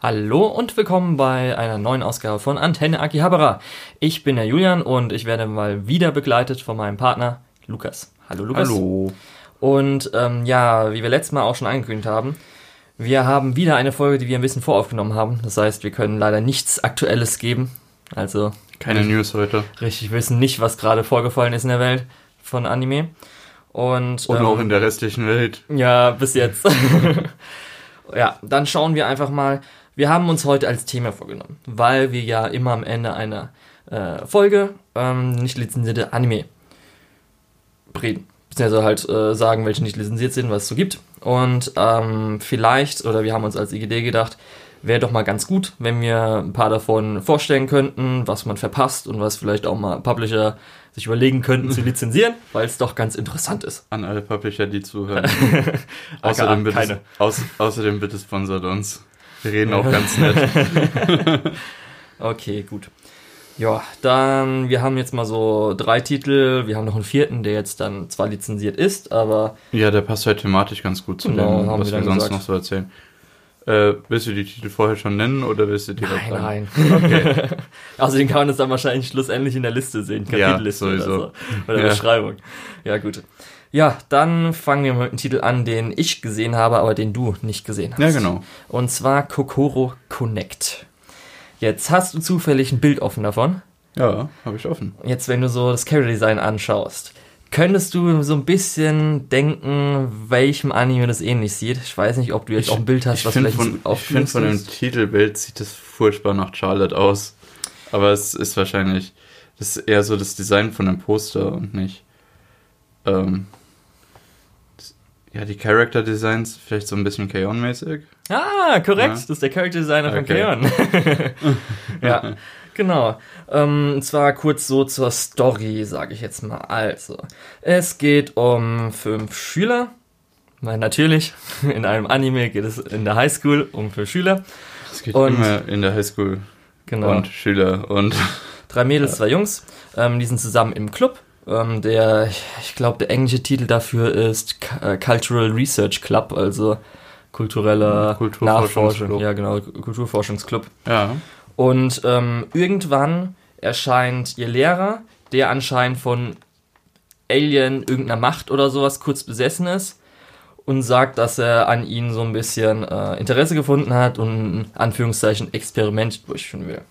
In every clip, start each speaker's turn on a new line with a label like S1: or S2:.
S1: Hallo und willkommen bei einer neuen Ausgabe von Antenne Akihabara. Ich bin der Julian und ich werde mal wieder begleitet von meinem Partner Lukas. Hallo Lukas.
S2: Hallo.
S1: Und ähm, ja, wie wir letztes Mal auch schon angekündigt haben, wir haben wieder eine Folge, die wir ein bisschen voraufgenommen haben. Das heißt, wir können leider nichts Aktuelles geben. Also
S2: Keine News heute.
S1: richtig wissen nicht, was gerade vorgefallen ist in der Welt von Anime. Und,
S2: Und
S1: ähm,
S2: auch in der restlichen Welt.
S1: Ja, bis jetzt. ja, dann schauen wir einfach mal. Wir haben uns heute als Thema vorgenommen, weil wir ja immer am Ende einer äh, Folge ähm, nicht lizenzierte Anime reden. Beziehungsweise halt äh, sagen, welche nicht lizenziert sind, was es so gibt. Und ähm, vielleicht, oder wir haben uns als IGD gedacht, wäre doch mal ganz gut, wenn wir ein paar davon vorstellen könnten, was man verpasst und was vielleicht auch mal Publisher sich überlegen könnten zu lizenzieren, weil es doch ganz interessant ist.
S2: An alle Publisher, die zuhören. Außerdem, bitte, außerdem bitte sponsert uns. Wir reden auch ganz nett.
S1: Okay, gut. Ja, dann, wir haben jetzt mal so drei Titel. Wir haben noch einen vierten, der jetzt dann zwar lizenziert ist, aber
S2: Ja, der passt halt thematisch ganz gut zu
S1: Genau,
S2: dem, was
S1: wir
S2: wir sonst
S1: gesagt.
S2: noch so erzählen. Äh, willst du die Titel vorher schon nennen oder willst du direkt
S1: nein, nein. Außerdem kann man es dann wahrscheinlich schlussendlich in der Liste sehen,
S2: Ja,
S1: Kapitelliste oder
S2: sowieso.
S1: so. Oder
S2: Ja.
S1: Beschreibung. Ja, gut. Ja, dann fangen wir mit einem Titel an, den ich gesehen habe, aber den du nicht gesehen hast.
S2: Ja, genau.
S1: Und zwar Kokoro Connect. Jetzt hast du zufällig ein Bild offen davon.
S2: Ja, habe ich offen.
S1: jetzt, wenn du so das Character Design anschaust, könntest du so ein bisschen denken, welchem Anime das ähnlich sieht? Ich weiß nicht, ob du jetzt auch ein Bild hast,
S2: ich
S1: was
S2: finde
S1: vielleicht
S2: von, ich find von dem. Titelbild sieht das furchtbar nach Charlotte aus. Aber es ist wahrscheinlich, das ist eher so das Design von dem Poster und nicht. Ähm, ja, die Character Designs vielleicht so ein bisschen K-On-mäßig.
S1: Ah, korrekt,
S2: Ja.
S1: das ist der Character Designer von
S2: Okay.
S1: Kaon. ja, genau. Ähm, und zwar kurz so zur Story, sage ich jetzt mal. Also, es geht um fünf Schüler. Nein, natürlich, in einem Anime geht es in der Highschool um fünf Schüler.
S2: Es geht
S1: Und-
S2: immer in der Highschool
S1: Genau.
S2: und Schüler und
S1: Drei Mädels, zwei Jungs. Ähm, die sind zusammen im Club. Ähm, der, ich glaube, der englische Titel dafür ist äh, Cultural Research Club, also kultureller
S2: Kulturforschungsclub.
S1: Nachforschung. Ja, genau, Kulturforschungsclub.
S2: ja.
S1: Und ähm, irgendwann erscheint ihr Lehrer, der anscheinend von Alien irgendeiner Macht oder sowas kurz besessen ist und sagt, dass er an ihnen so ein bisschen äh, Interesse gefunden hat und ein Anführungszeichen Experiment durchführen will.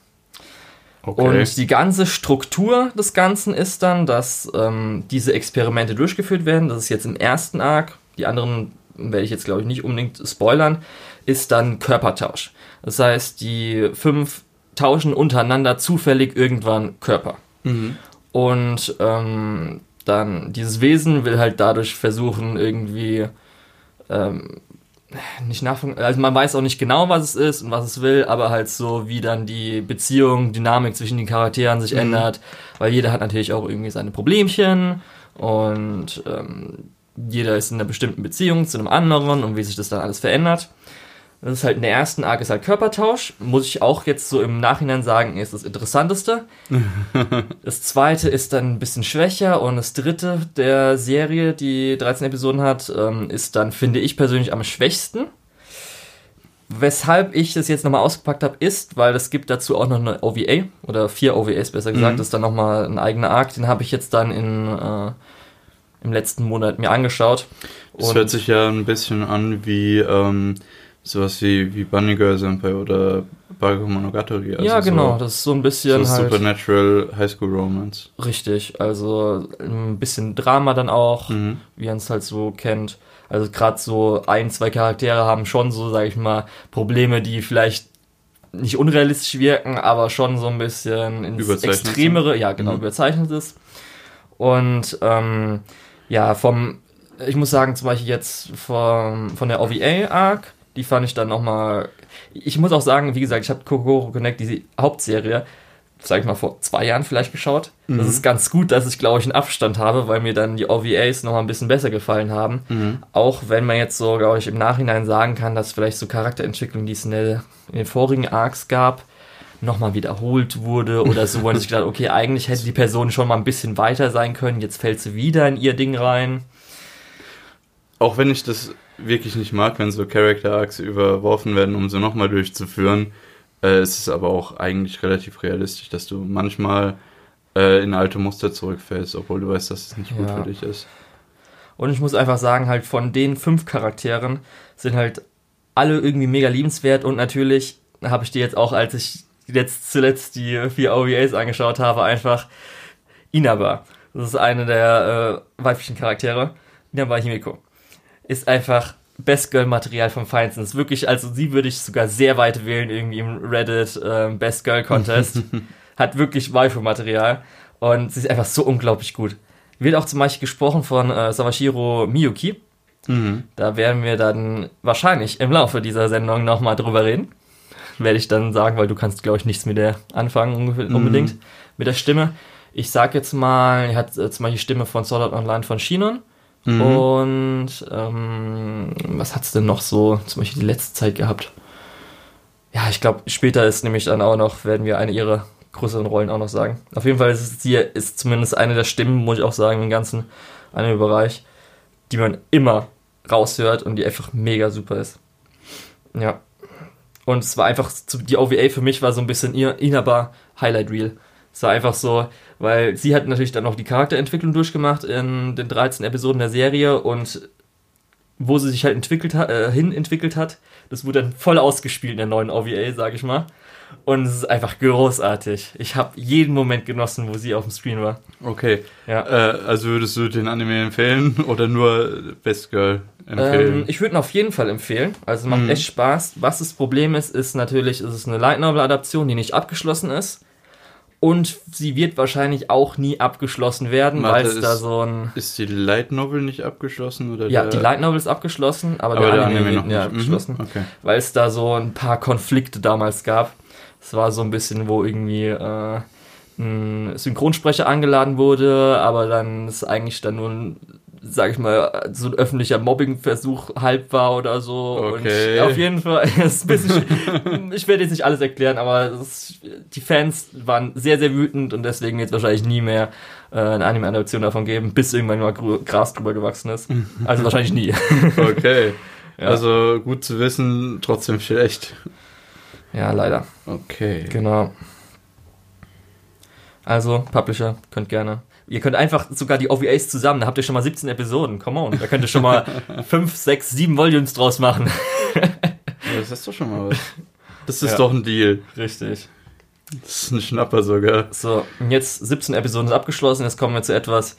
S2: Okay.
S1: Und die ganze Struktur des Ganzen ist dann, dass ähm, diese Experimente durchgeführt werden. Das ist jetzt im ersten Arc. Die anderen werde ich jetzt, glaube ich, nicht unbedingt spoilern. Ist dann Körpertausch. Das heißt, die fünf tauschen untereinander zufällig irgendwann Körper.
S2: mhm.
S1: Und ähm, dann dieses Wesen will halt dadurch versuchen, irgendwie ähm, nicht nachvollziehen. Also man weiß auch nicht genau, was es ist und was es will, aber halt so, wie dann die Beziehung, Dynamik zwischen den Charakteren sich
S2: Mhm.
S1: ändert, weil jeder hat natürlich auch irgendwie seine Problemchen und ähm, jeder ist in einer bestimmten Beziehung zu einem anderen und wie sich das dann alles verändert. Das ist halt in der ersten Arc ist halt Körpertausch. Muss ich auch jetzt so im Nachhinein sagen, ist das Interessanteste. Das zweite ist dann ein bisschen schwächer und das dritte der Serie, die 13 Episoden hat, ähm, ist dann, finde ich persönlich, am schwächsten. Weshalb ich das jetzt nochmal ausgepackt habe, ist, weil es gibt dazu auch noch eine OVA oder vier OVAs besser gesagt,
S2: Mhm.
S1: das ist dann nochmal ein eigener Arc, den habe ich jetzt dann in, äh, im letzten Monat mir angeschaut.
S2: Es hört sich ja ein bisschen an wie ähm, sowas wie, wie Bunny Girl Senpai oder Baruch Monogatari. Also
S1: ja, genau,
S2: So,
S1: das ist so ein bisschen
S2: so
S1: halt
S2: Supernatural High School Romance.
S1: richtig, also ein bisschen Drama dann auch.
S2: Mhm.
S1: wie man es halt so kennt. Also gerade so ein, zwei Charaktere haben schon so, sag ich mal, Probleme, die vielleicht nicht unrealistisch wirken, aber schon so ein bisschen ins Extremere, ja genau,
S2: Mhm.
S1: überzeichnet ist. Und ähm, ja, vom, ich muss sagen, zum Beispiel jetzt vom, von der OVA-Arc, die fand ich dann nochmal, ich muss auch sagen, wie gesagt, ich habe Kokoro Connect, diese Hauptserie, sag ich mal, vor zwei Jahren vielleicht geschaut. Das
S2: Mhm.
S1: ist ganz gut, dass ich, glaube ich, einen Abstand habe, weil mir dann die OVAs noch mal ein bisschen besser gefallen haben.
S2: Mhm.
S1: Auch wenn man jetzt so, glaube ich, im Nachhinein sagen kann, dass vielleicht so Charakterentwicklung, die es in, der, in den vorigen Arcs gab, nochmal wiederholt wurde oder so, man sich gedacht, okay, eigentlich hätte die Person schon mal ein bisschen weiter sein können, jetzt fällt sie wieder in ihr Ding rein.
S2: Auch wenn ich das wirklich nicht mag, wenn so Character Arcs überworfen werden, um sie nochmal durchzuführen. Äh, es ist aber auch eigentlich relativ realistisch, dass du manchmal äh, in alte Muster zurückfällst, obwohl du weißt, dass es nicht gut
S1: Ja.
S2: für dich ist.
S1: Und ich muss einfach sagen, halt von den fünf Charakteren sind halt alle irgendwie mega liebenswert und natürlich habe ich die jetzt auch, als ich jetzt zuletzt die vier OVAs angeschaut habe, einfach Inaba. Das ist eine der äh, weiblichen Charaktere. Inaba Himiko. Ist einfach Best Girl Material vom Feinsten. Ist wirklich, also sie würde ich sogar sehr weit wählen, irgendwie im Reddit ähm, Best Girl Contest. Hat wirklich Waifu Material und sie ist einfach so unglaublich gut. Wird auch zum Beispiel gesprochen von äh, Sawashiro Miyuki.
S2: Mhm.
S1: Da werden wir dann wahrscheinlich im Laufe dieser Sendung nochmal drüber reden. Werde ich dann sagen, weil du kannst, glaube ich, nichts mit der anfangen ungefähr- unbedingt. Mit der Stimme. Ich sag jetzt mal, er hat äh, zum Beispiel die Stimme von Sword Art Online von Shinon.
S2: Mhm.
S1: Und ähm, was hat's denn noch so zum Beispiel die letzte Zeit gehabt? Ja, ich glaube, später ist nämlich dann auch noch, werden wir eine ihrer größeren Rollen auch noch sagen. Auf jeden Fall ist es sie ist zumindest eine der Stimmen, muss ich auch sagen, im ganzen Anime-Bereich, die man immer raushört und die einfach mega super ist. Ja. Und es war einfach, die OVA für mich war so ein bisschen ihr Inaba Highlight Reel. Es war einfach so, weil sie hat natürlich dann noch die Charakterentwicklung durchgemacht in den 13 Episoden der Serie und wo sie sich halt entwickelt hat, äh, hin entwickelt hat, das wurde dann voll ausgespielt in der neuen OVA, sag ich mal. Und es ist einfach großartig. Ich habe jeden Moment genossen, wo sie auf dem Screen war.
S2: Okay.
S1: Ja.
S2: Äh, also würdest du den Anime empfehlen oder nur Best Girl empfehlen?
S1: Ähm, ich würde ihn auf jeden Fall empfehlen. Also macht
S2: Mhm.
S1: echt Spaß. Was das Problem ist, ist natürlich, ist es eine Light Novel Adaption, die nicht abgeschlossen ist. Und sie wird wahrscheinlich auch nie abgeschlossen werden, weil es da so ein.
S2: ist die Light Novel nicht abgeschlossen? Oder
S1: Ja, die Light Novel ist abgeschlossen, aber,
S2: aber
S1: der, Anime, wird
S2: noch nicht.
S1: abgeschlossen.
S2: Mhm. Okay.
S1: weil es da so ein paar Konflikte damals gab. Es war so ein bisschen, wo irgendwie äh, ein Synchronsprecher angeladen wurde, aber dann ist eigentlich dann nur ein, sag ich mal, so ein öffentlicher Mobbingversuch halb war oder so.
S2: Okay.
S1: Und auf jeden Fall, ist bisschen, sch- ich werde jetzt nicht alles erklären, aber es, die Fans waren sehr, sehr wütend und deswegen wird es wahrscheinlich nie mehr äh, eine Anime-Adaption davon geben, bis irgendwann mal Gras drüber gewachsen ist. Also wahrscheinlich nie.
S2: Okay.
S1: Ja.
S2: Also gut zu wissen, trotzdem schlecht.
S1: Ja, leider.
S2: Okay.
S1: Genau. Also, Publisher, könnt gerne. Ihr könnt einfach sogar die OVAs zusammen, da habt ihr schon mal 17 Episoden, come on. Da könnt ihr schon mal 5, 6, 7 Volumes draus machen.
S2: Ja, Das ist doch schon mal was. Das ist
S1: Ja.
S2: doch ein Deal.
S1: Richtig.
S2: Das ist ein Schnapper sogar.
S1: So, und jetzt 17 Episoden ist abgeschlossen, jetzt kommen wir zu etwas,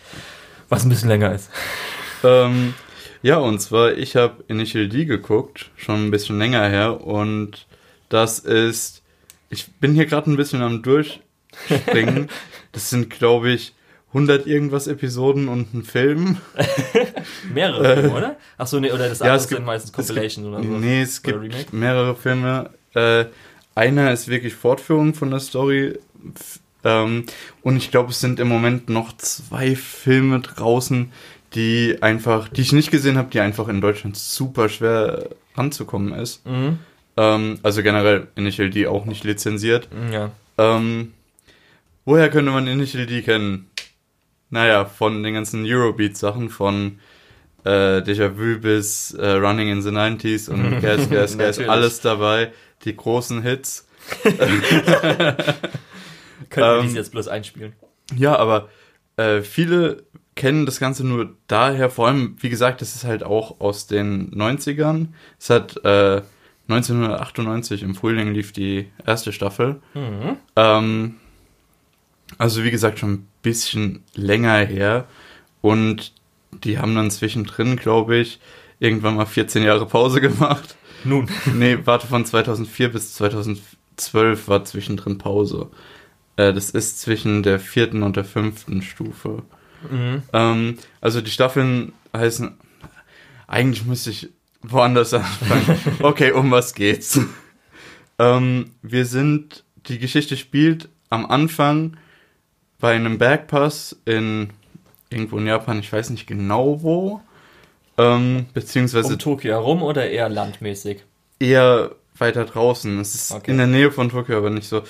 S1: was ein bisschen länger ist.
S2: Ähm, ja, und zwar, ich habe Initial D geguckt, schon ein bisschen länger her. Und das ist. Ich bin hier gerade ein bisschen am Durchspringen. das sind, glaube ich, 100 irgendwas Episoden und ein Film.
S1: Mehrere Filme, oder? Achso, nee, oder das
S2: Ja,
S1: andere
S2: es gibt-
S1: sind meistens
S2: gibt-
S1: Compilations oder so.
S2: Nee, es
S1: Oder
S2: gibt
S1: Remake?
S2: mehrere Filme. Äh, einer ist wirklich Fortführung von der Story. Ähm, und ich glaube, es sind im Moment noch zwei Filme draußen, die einfach, die ich nicht gesehen habe, die einfach in Deutschland super schwer ranzukommen ist.
S1: Mhm.
S2: Ähm, also generell Initial D auch nicht lizenziert.
S1: Ja.
S2: Ähm, woher könnte man Initial D kennen? Naja, von den ganzen Eurobeat-Sachen, von äh, Déjà-vu bis äh, Running in the 90s und Gas, Gas, Gas,
S1: Natürlich.
S2: alles dabei. Die großen Hits.
S1: Können wir
S2: Ähm,
S1: jetzt bloß einspielen?
S2: Ja, aber äh, viele kennen das Ganze nur daher, vor allem, wie gesagt, das ist halt auch aus den 90ern. Es hat äh, 1998 im Frühling lief die erste Staffel.
S1: Mhm.
S2: Ähm, also wie gesagt, schon ein bisschen länger her. Und die haben dann zwischendrin, glaube ich, irgendwann mal 14 Jahre Pause gemacht.
S1: Nun.
S2: Nee, warte, von 2004 bis 2012 war zwischendrin Pause. Äh, das ist zwischen der vierten und der fünften Stufe.
S1: Mhm.
S2: Ähm, also die Staffeln heißen. Eigentlich müsste ich woanders anfangen. Okay, um was geht's? ähm, wir sind. Die Geschichte spielt am Anfang bei einem Bergpass in irgendwo in Japan, ich weiß nicht genau wo. Ähm, beziehungsweise
S1: Um Tokio herum oder eher landmäßig?
S2: eher weiter draußen. Es ist
S1: Okay.
S2: in der Nähe von Tokio, aber nicht so.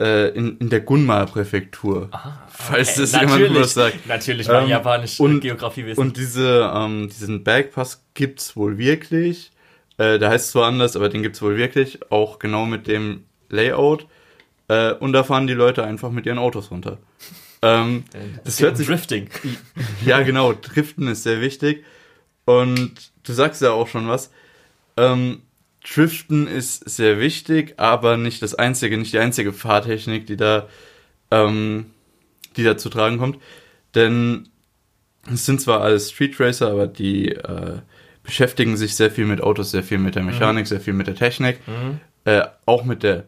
S2: äh, in, in der Gunma-Präfektur. falls
S1: Okay,
S2: das jemand was sagt.
S1: Natürlich, weil
S2: Ähm,
S1: japanisch
S2: und-
S1: Geografie wissen.
S2: Und diese, ähm, diesen Bergpass gibt's wohl wirklich. Äh, der heißt zwar anders, aber den gibt's wohl wirklich. Auch genau mit dem Layout. Äh, und da fahren die Leute einfach mit ihren Autos runter. Ähm, das
S1: geht
S2: hört sich
S1: Drifting.
S2: ja, genau, Driften ist sehr wichtig. Und du sagst ja auch schon was. Ähm, Driften ist sehr wichtig, aber nicht das einzige, nicht die einzige Fahrtechnik, die da, ähm, die da zu tragen kommt. Denn es sind zwar alles Street Racer, aber die äh, beschäftigen sich sehr viel mit Autos, sehr viel mit der Mechanik, sehr viel mit der Technik,
S1: Mhm.
S2: äh, auch mit der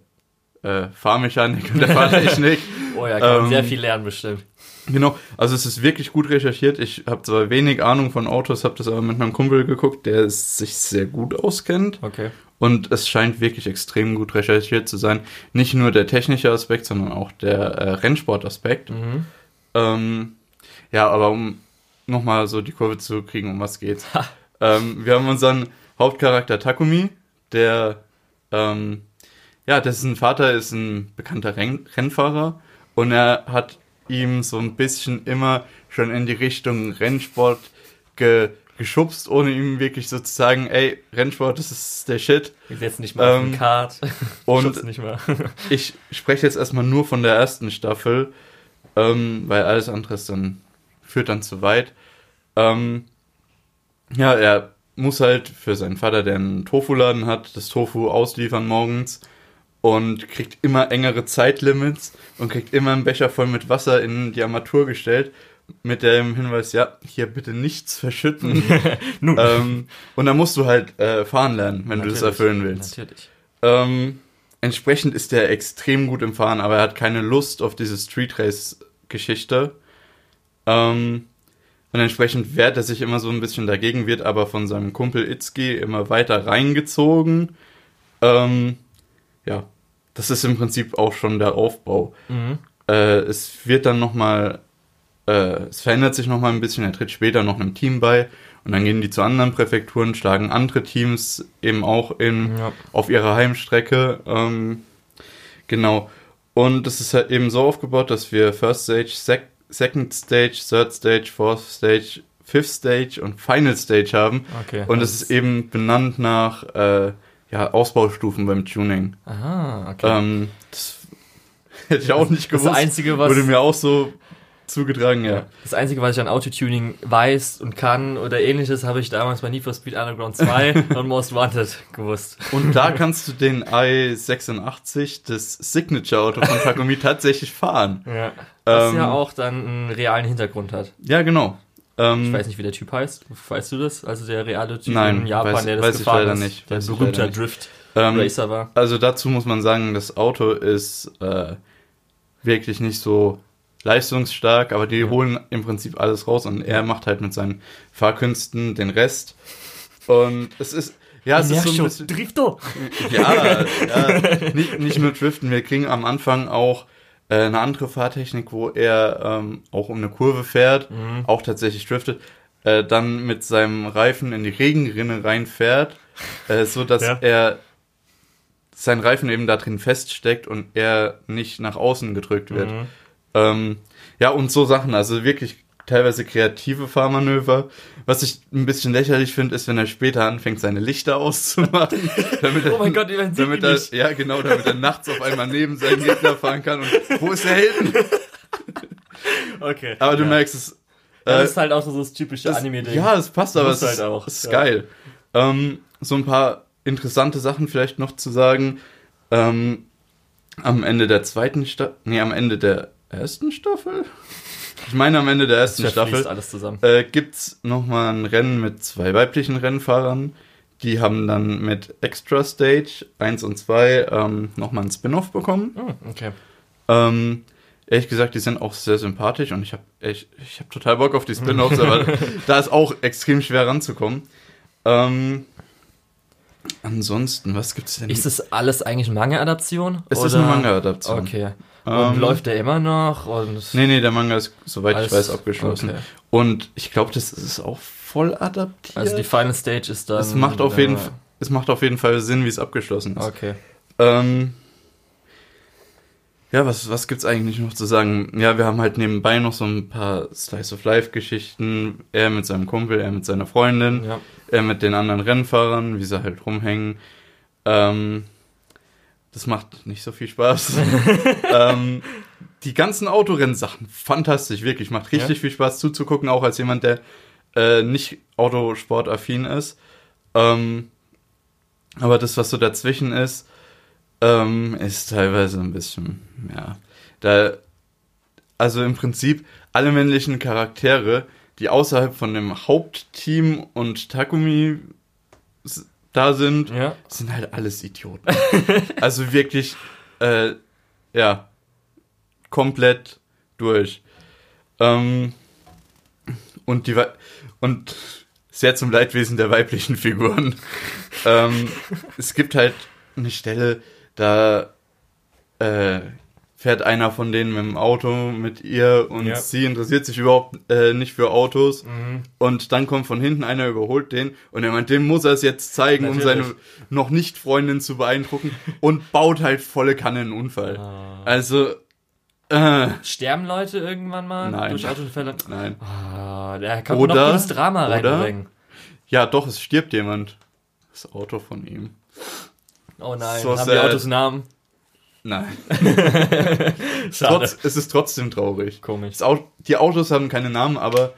S2: äh, Fahrmechanik und der Fahrtechnik.
S1: Oh ja, kann
S2: Ähm,
S1: sehr viel lernen bestimmt.
S2: Genau, also es ist wirklich gut recherchiert. Ich habe zwar wenig Ahnung von Autos, habe das aber mit einem Kumpel geguckt, der sich sehr gut auskennt.
S1: Okay.
S2: Und es scheint wirklich extrem gut recherchiert zu sein. Nicht nur der technische Aspekt, sondern auch der äh, Rennsportaspekt.
S1: Mhm.
S2: Ähm, ja, aber um nochmal so die Kurve zu kriegen, um was geht's. ähm, wir haben unseren Hauptcharakter Takumi, der, ähm, ja, dessen Vater ist ein bekannter Renn Rennfahrer und er hat ihm so ein bisschen immer schon in die Richtung Rennsport ge geschubst, ohne ihm wirklich so zu sagen, ey, Rennsport, das ist der Shit.
S1: Ich setze nicht mal auf
S2: Ähm,
S1: den Kart.
S2: Und
S1: nicht mal.
S2: ich spreche jetzt erstmal nur von der ersten Staffel, ähm, weil alles andere dann, führt dann zu weit. Ähm, ja, er muss halt für seinen Vater, der einen Tofu-Laden hat, das Tofu ausliefern morgens und kriegt immer engere Zeitlimits und kriegt immer einen Becher voll mit Wasser in die Armatur gestellt mit dem Hinweis, ja, hier bitte nichts verschütten.
S1: Nun.
S2: ähm, und dann musst du halt äh, fahren lernen, wenn du das
S1: Natürlich,
S2: erfüllen willst.
S1: Natürlich.
S2: Ähm, entsprechend ist er extrem gut im Fahren, aber er hat keine Lust auf diese Street Race Geschichte. Ähm, und entsprechend wehrt er sich immer so ein bisschen dagegen, wird aber von seinem Kumpel Itzki immer weiter reingezogen. Ähm, ja, das ist im Prinzip auch schon der Aufbau.
S1: Mhm.
S2: Äh, es wird dann nochmal, äh, es verändert sich nochmal ein bisschen, er tritt später noch einem Team bei und dann gehen die zu anderen Präfekturen, schlagen andere Teams eben auch in,
S1: Ja.
S2: auf ihrer Heimstrecke. Ähm, genau. Und es ist halt eben so aufgebaut, dass wir First Stage, Sec Second Stage, Third Stage, Fourth Stage, Fifth Stage und Final Stage haben.
S1: Okay.
S2: Und es ist eben benannt nach äh, ja, Ausbaustufen beim Tuning.
S1: Aha, okay.
S2: Ähm, das hätte ich auch nicht
S1: das
S2: gewusst.
S1: Einzige, was
S2: Wurde mir auch so zugetragen, ja.
S1: Das Einzige, was ich an Autotuning weiß und kann oder ähnliches, habe ich damals bei Need for Speed Underground 2 und Most Wanted gewusst.
S2: Und da kannst du den i86, das Signature-Auto von Takumi, tatsächlich fahren.
S1: Ja. Was
S2: Ähm,
S1: ja auch dann einen realen Hintergrund hat.
S2: Ja, genau. Ähm,
S1: Ich weiß nicht, wie der Typ heißt. Weißt du das? Also der reale Typ
S2: Nein,
S1: in Japan,
S2: weiß-
S1: der das
S2: weiß ich
S1: gefahren
S2: leider
S1: ist.
S2: nicht,
S1: Der
S2: weiß ich
S1: berühmter
S2: leider nicht.
S1: Drift
S2: ähm,
S1: Racer war.
S2: also dazu muss man sagen, das Auto ist äh, wirklich nicht so leistungsstark, aber die holen im Prinzip alles raus und er macht halt mit seinen Fahrkünsten den Rest. Und es ist, ja, es ist so ein bisschen,
S1: Drifter!
S2: Ja, ja nicht, nicht nur Driften. Wir kriegen am Anfang auch äh, eine andere Fahrtechnik, wo er ähm, auch um eine Kurve fährt,
S1: Mhm.
S2: auch tatsächlich driftet, äh, dann mit seinem Reifen in die Regenrinne reinfährt, äh, so dass
S1: Ja.
S2: er sein Reifen eben da drin feststeckt und er nicht nach außen gedrückt wird.
S1: Mhm.
S2: Ähm, ja, und so Sachen, also wirklich teilweise kreative Fahrmanöver. Was ich ein bisschen lächerlich finde, ist, wenn er später anfängt, seine Lichter auszumachen. damit er,
S1: Oh mein Gott, man sieht
S2: damit er,
S1: nicht.
S2: Ja, genau, damit er nachts auf einmal neben seinen Gegner fahren kann. Und wo ist der hinten?
S1: Okay.
S2: Aber du
S1: ja.
S2: merkst es. Äh,
S1: das ist halt auch so das typische
S2: das,
S1: Anime-Ding.
S2: Ja, es passt, aber es
S1: halt
S2: ist,
S1: auch,
S2: es ist
S1: ja.
S2: geil. Ähm, so ein paar interessante Sachen vielleicht noch zu sagen. Ähm, am Ende der zweiten Staffel, nee, am Ende der ersten Staffel? Ich meine am Ende der ersten Staffel
S1: alles zusammen.
S2: äh, gibt's nochmal ein Rennen mit zwei weiblichen Rennfahrern. Die haben dann mit Extra Stage 1 und 2 ähm, nochmal einen Spin-off bekommen.
S1: Hm, okay.
S2: Ähm, ehrlich gesagt, die sind auch sehr sympathisch und ich habe ich, ich hab total Bock auf die Spin-offs, aber da ist auch extrem schwer ranzukommen. Ähm, ansonsten, was gibt's denn?
S1: Ist das alles eigentlich Manga-Adaption?
S2: Es ist eine Manga-Adaption.
S1: Okay. Und
S2: Ähm,
S1: läuft der immer noch? Und
S2: Nee, nee, der Manga ist, soweit
S1: Alles-
S2: ich weiß, abgeschlossen.
S1: okay.
S2: Und ich glaube, das ist auch voll adaptiert.
S1: Also die Final Stage ist dann.
S2: es macht auf
S1: äh,
S2: jeden Fall, es macht auf jeden Fall Sinn, wie es abgeschlossen ist.
S1: Okay.
S2: Ähm, Ja, was, was gibt's eigentlich noch zu sagen? Ja, wir haben halt nebenbei noch so ein paar Slice of Life Geschichten. Er mit seinem Kumpel, er mit seiner Freundin,
S1: Ja.
S2: er mit den anderen Rennfahrern, wie sie halt rumhängen. Ähm, das macht nicht so viel Spaß. ähm, die ganzen Autorennsachen, fantastisch, wirklich. Macht richtig
S1: Ja.
S2: viel Spaß zuzugucken, auch als jemand, der äh, nicht autosportaffin ist. Ähm, aber das, was so dazwischen ist, ähm, ist teilweise ein bisschen, ja, da, also im Prinzip alle männlichen Charaktere, die außerhalb von dem Hauptteam und Takumi da sind,
S1: Ja.
S2: sind halt alles Idioten. also wirklich, äh, ja, komplett durch. Ähm, und die und sehr zum Leidwesen der weiblichen Figuren. ähm, es gibt halt eine Stelle, da äh, fährt einer von denen mit dem Auto mit ihr und
S1: Ja.
S2: sie interessiert sich überhaupt äh, nicht für Autos.
S1: Mhm.
S2: Und dann kommt von hinten einer, überholt den und er meint, dem muss er es jetzt zeigen, um
S1: Natürlich.
S2: seine noch nicht Freundin zu beeindrucken und baut halt volle Kanne einen Unfall.
S1: Ah.
S2: Also, äh,
S1: Sterben Leute irgendwann mal
S2: Nein.
S1: durch Autounfälle?
S2: nein.
S1: Ah, der kann
S2: Oder-
S1: noch gutes Drama
S2: oder-
S1: reinbringen.
S2: Ja, doch, es stirbt jemand. Das Auto von ihm.
S1: Oh nein,
S2: So
S1: haben
S2: sad.
S1: die Autos Namen?
S2: Nein. Trotz, es ist trotzdem traurig.
S1: Komisch.
S2: Das Au die Autos haben keine Namen, aber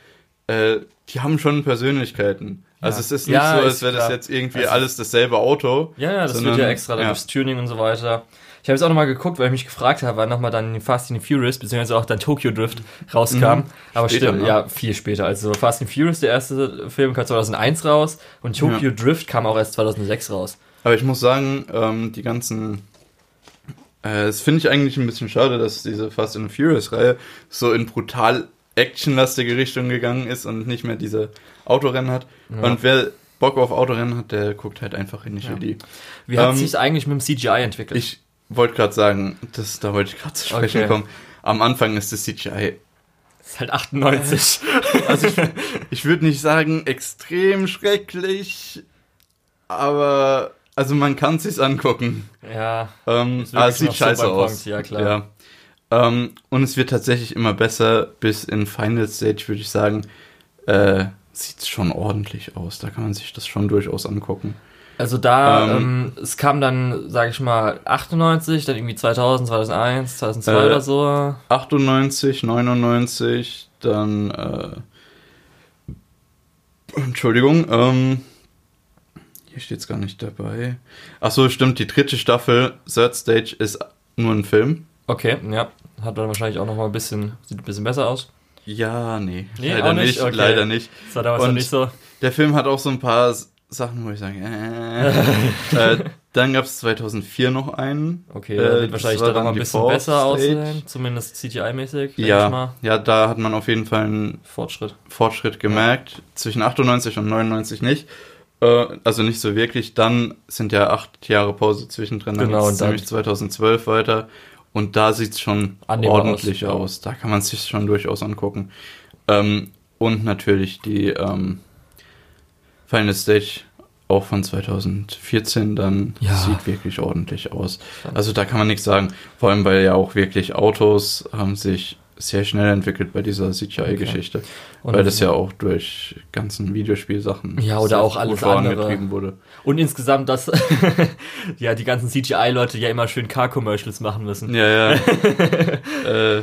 S2: äh, die haben schon Persönlichkeiten. Also
S1: Ja.
S2: es ist nicht
S1: Ja,
S2: so, als wäre das jetzt irgendwie
S1: Also-
S2: alles dasselbe Auto.
S1: Ja, ja, das
S2: sondern-
S1: wird ja extra dann
S2: ja.
S1: durchs Tuning und so weiter. Ich habe jetzt auch nochmal geguckt, weil ich mich gefragt habe, wann nochmal dann Fast and Furious, beziehungsweise auch dann Tokyo Drift rauskam.
S2: Mhm.
S1: Aber
S2: Später,
S1: stimmt,
S2: ne?
S1: ja, viel später. Also Fast and Furious, der erste Film, kam 2001 raus und Tokyo Drift kam auch erst 2006 raus.
S2: Aber ich muss sagen, ähm, die ganzen. Äh, das finde ich eigentlich ein bisschen schade, dass diese Fast and Furious-Reihe so in brutal actionlastige Richtung gegangen ist und nicht mehr diese Autorennen hat.
S1: Ja.
S2: Und wer Bock auf Autorennen hat, der guckt halt einfach in die
S1: Ja.
S2: Jury.
S1: Wie hat
S2: Ähm,
S1: sich eigentlich mit dem CGI entwickelt?
S2: Ich wollte gerade sagen, das, da wollte ich gerade zu sprechen
S1: Okay.
S2: kommen. Am Anfang ist das CGI,
S1: ist halt 98.
S2: also ich, ich würde nicht sagen extrem schrecklich, aber also man kann es sich angucken.
S1: ja,
S2: Ähm,
S1: Ist
S2: ah, es sieht scheiße aus.
S1: ja, klar.
S2: Ja. Ähm, und es wird tatsächlich immer besser, bis in Final Stage würde ich sagen, äh, sieht es schon ordentlich aus. Da kann man sich das schon durchaus angucken.
S1: Also da,
S2: Ähm,
S1: ähm, es kam dann, sag ich mal, 98, dann irgendwie 2000, 2001, 2002
S2: Äh,
S1: oder so.
S2: 98, 99, dann, äh, Entschuldigung, ähm, hier steht es gar nicht dabei. Ach so, stimmt, die dritte Staffel, Third Stage, ist nur ein Film.
S1: Okay, ja. Hat dann wahrscheinlich auch noch mal ein bisschen, sieht ein bisschen besser aus.
S2: Ja, nee,
S1: Nee,
S2: leider
S1: nicht?
S2: nicht,
S1: Okay.
S2: leider nicht.
S1: Das war damals noch
S2: Und-
S1: nicht so.
S2: Der Film hat auch so ein paar Sachen, wo ich sage, äh. äh dann gab es 2004 noch einen.
S1: Okay,
S2: Äh,
S1: wird wahrscheinlich dann noch ein bisschen
S2: Fourth
S1: besser aussehen. Zumindest CGI-mäßig,
S2: Ja, ja, da hat man auf jeden Fall einen
S1: Fortschritt.
S2: Fortschritt gemerkt. Zwischen 98 und 99 nicht. Äh, also nicht so wirklich. Dann sind ja acht Jahre Pause zwischendrin. Dann
S1: Genau, und dann-
S2: nämlich 2012 weiter. Und da sieht's schon
S1: Annehmbar
S2: ordentlich
S1: aus,
S2: aus. Da kann man sich schon durchaus angucken. Ähm, und natürlich die ähm, Final Stage auch von 2014 dann
S1: Ja.
S2: sieht wirklich ordentlich aus. Also da kann man nichts sagen. Vor allem, weil ja auch wirklich Autos haben sich sehr schnell entwickelt bei dieser CGI-Geschichte.
S1: Und-
S2: Weil das ja auch durch ganzen Videospielsachen
S1: Ja, oder auch alles
S2: vorangetrieben wurde.
S1: Und insgesamt, dass ja die ganzen CGI-Leute ja immer schön Car-Commercials machen müssen.
S2: Ja, ja. äh,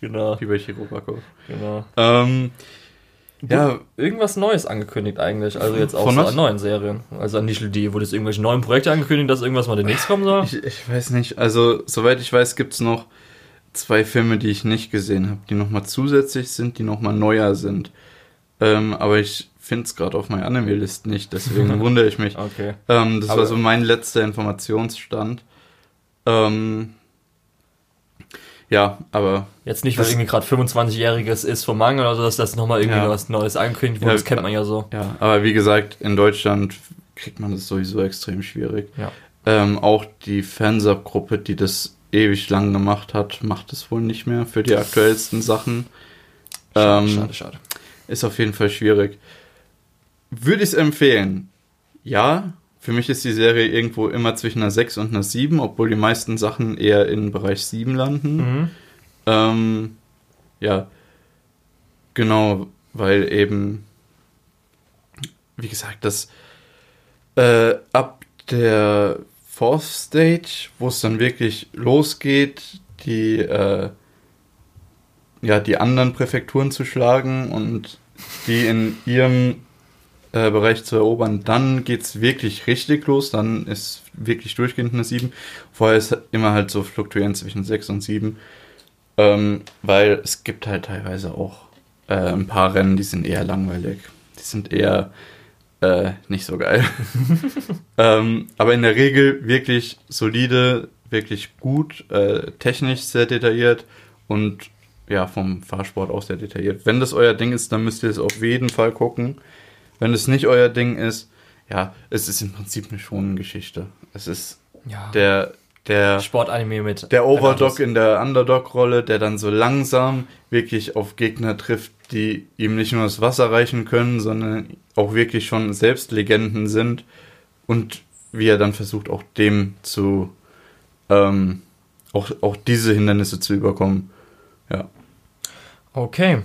S1: Genau,
S2: wie bei Chirobako.
S1: genau.
S2: Ähm, ja,
S1: Irgendwas Neues angekündigt eigentlich, also jetzt auch so an neuen Serien. Also an nicht die, wurde jetzt irgendwelche neuen Projekte angekündigt, dass irgendwas mal demnächst kommen soll?
S2: ich, ich weiß nicht. Also, soweit ich weiß, gibt's noch zwei Filme, die ich nicht gesehen habe, die nochmal zusätzlich sind, die nochmal neuer sind. Ähm, aber ich finde es gerade auf meiner Anime-List nicht, deswegen wundere ich mich.
S1: Okay.
S2: Ähm, das
S1: Aber-
S2: war so mein letzter Informationsstand. Ähm, ja, aber
S1: Jetzt nicht, weil irgendwie gerade 25-Jähriges ist vom Manga oder so, dass das nochmal irgendwie
S2: Ja.
S1: was Neues angekündigt wurde.
S2: Ja,
S1: das kennt man ja so.
S2: ja, aber wie gesagt, in Deutschland kriegt man das sowieso extrem schwierig.
S1: Ja.
S2: Ähm, auch die Fansub-Gruppe, die das ewig lang gemacht hat, macht es wohl nicht mehr für die aktuellsten Sachen.
S1: Schade,
S2: Ähm,
S1: schade, schade.
S2: Ist auf jeden Fall schwierig. Würde ich es empfehlen? Ja, für mich ist die Serie irgendwo immer zwischen einer 6 und einer 7, obwohl die meisten Sachen eher im Bereich 7 landen.
S1: Mhm.
S2: Ähm, ja, genau, weil eben, wie gesagt, das äh, ab der Fourth Stage, wo es dann wirklich losgeht, die äh, ja die anderen Präfekturen zu schlagen und die in ihrem äh, Bereich zu erobern, dann geht's wirklich richtig los, dann ist wirklich durchgehend eine 7. Vorher ist immer halt so fluktuierend zwischen 6 und 7. Ähm, weil es gibt halt teilweise auch äh, ein paar Rennen, die sind eher langweilig. Die sind eher äh, nicht so geil. ähm, aber in der Regel wirklich solide, wirklich gut, äh, technisch sehr detailliert und ja, vom Fahrsport auch sehr detailliert. Wenn das euer Ding ist, dann müsst ihr es auf jeden Fall gucken. Wenn es nicht euer Ding ist, ja, es ist im Prinzip eine Schonengeschichte. Es ist
S1: Ja.
S2: der, der,
S1: Sportanime mit.
S2: der Overdog in der Underdog-Rolle, der dann so langsam wirklich auf Gegner trifft, die ihm nicht nur das Wasser reichen können, sondern auch wirklich schon selbst Legenden sind. Und wie er dann versucht, auch dem zu, ähm, auch, auch diese Hindernisse zu überkommen. Ja.
S1: Okay.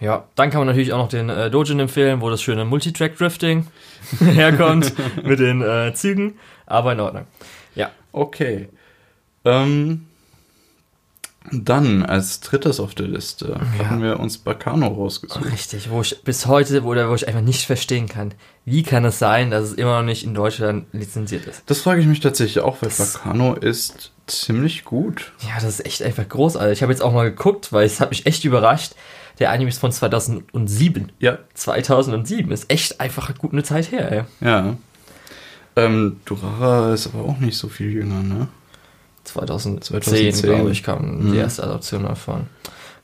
S1: Ja, dann kann man natürlich auch noch den äh, Dojin empfehlen, wo das schöne Multitrack-Drifting herkommt mit den äh, Zügen. Aber in Ordnung. Ja.
S2: Okay. Ähm, dann als drittes auf der Liste haben wir uns Bacano rausgesucht.
S1: Richtig, wo ich bis heute, wo, wo ich einfach nicht verstehen kann. Wie kann es sein, dass es immer noch nicht in Deutschland lizenziert ist?
S2: Das frage ich mich tatsächlich auch, weil Bacano ist ziemlich gut.
S1: Ja, das ist echt einfach großartig. Ich habe jetzt auch mal geguckt, weil es hat mich echt überrascht. Der Anime ist von 2007.
S2: Ja,
S1: 2007 ist echt einfach gut eine Zeit her, ey.
S2: ja. Ähm, Durara ist aber auch nicht so viel jünger, ne?
S1: 2010,
S2: 2010.
S1: glaube ich, kam
S2: Mhm.
S1: die erste Adaption davon.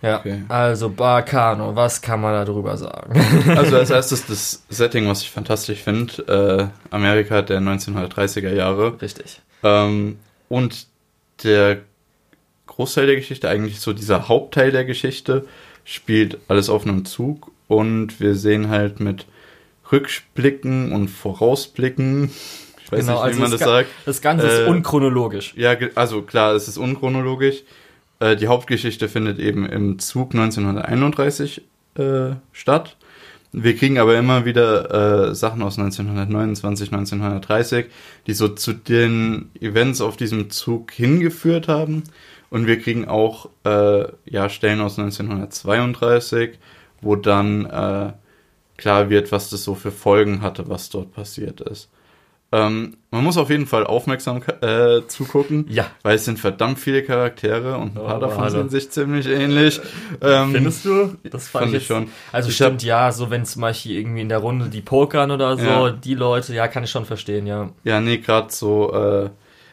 S1: Ja,
S2: Okay.
S1: also Bacano, was kann man darüber sagen?
S2: Also als erstes das Setting, was ich fantastisch finde. Äh, Amerika der 1930er Jahre.
S1: Richtig.
S2: Ähm, und der Großteil der Geschichte, eigentlich so dieser Hauptteil der Geschichte, spielt alles auf einem Zug und wir sehen halt mit Rückblicken und Vorausblicken, ich weiß
S1: Genau,
S2: nicht, wie
S1: also
S2: man
S1: das
S2: das sagt.
S1: Das Ganze
S2: Äh,
S1: ist unchronologisch.
S2: Ja, also klar, es ist unchronologisch. Äh, die Hauptgeschichte findet eben im Zug 1931 äh, statt. Wir kriegen aber immer wieder äh, Sachen aus 1929, 1930, die so zu den Events auf diesem Zug hingeführt haben. Und wir kriegen auch äh, ja, Stellen aus 1932, wo dann äh, klar wird, was das so für Folgen hatte, was dort passiert ist. Ähm, man muss auf jeden Fall aufmerksam äh, zugucken,
S1: Ja.
S2: weil es sind verdammt viele Charaktere und ein paar
S1: Oh,
S2: davon
S1: hallo.
S2: sind sich ziemlich ähnlich. Ähm,
S1: Findest du? Das
S2: fand ich
S1: jetzt-
S2: schon.
S1: Also
S2: Ich
S1: stimmt, ja, so wenn zum Beispiel irgendwie in der Runde die pokern oder so,
S2: Ja.
S1: die Leute, ja, kann ich schon verstehen, ja.
S2: Ja, nee, gerade so, äh,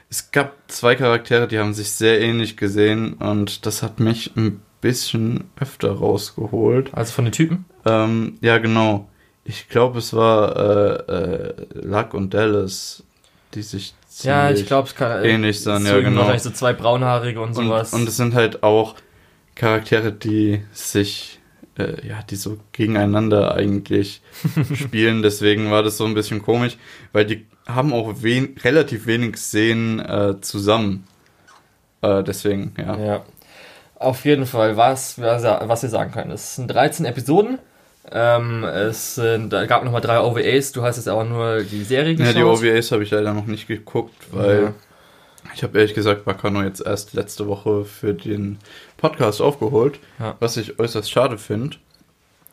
S2: es gab zwei Charaktere, die haben sich sehr ähnlich gesehen und das hat mich ein bisschen öfter rausgeholt.
S1: Also von den Typen?
S2: Ähm, ja, genau. Ich glaube, es war äh, äh, Luck und Dallas, die sich
S1: Ja, ich glaube, es kann
S2: ähnlich sein,
S1: so
S2: ja, genau.
S1: Wahrscheinlich so zwei braunhaarige und
S2: Und,
S1: sowas.
S2: und es sind halt auch Charaktere, die sich, äh, ja, die so gegeneinander eigentlich spielen. Deswegen war das so ein bisschen komisch, weil die haben auch wen relativ wenig Szenen äh, zusammen. Äh, deswegen, ja.
S1: Ja. Auf jeden Fall, was, was was wir sagen können. Es sind 13 Episoden. Ähm, es sind, da gab nochmal drei OVAs. Du hast jetzt aber nur die Serie
S2: Ja,
S1: geschaut.
S2: die OVAs habe ich leider noch nicht geguckt, weil
S1: Ja.
S2: ich habe ehrlich gesagt Bacano jetzt erst letzte Woche für den Podcast aufgeholt,
S1: Ja.
S2: was ich äußerst schade finde,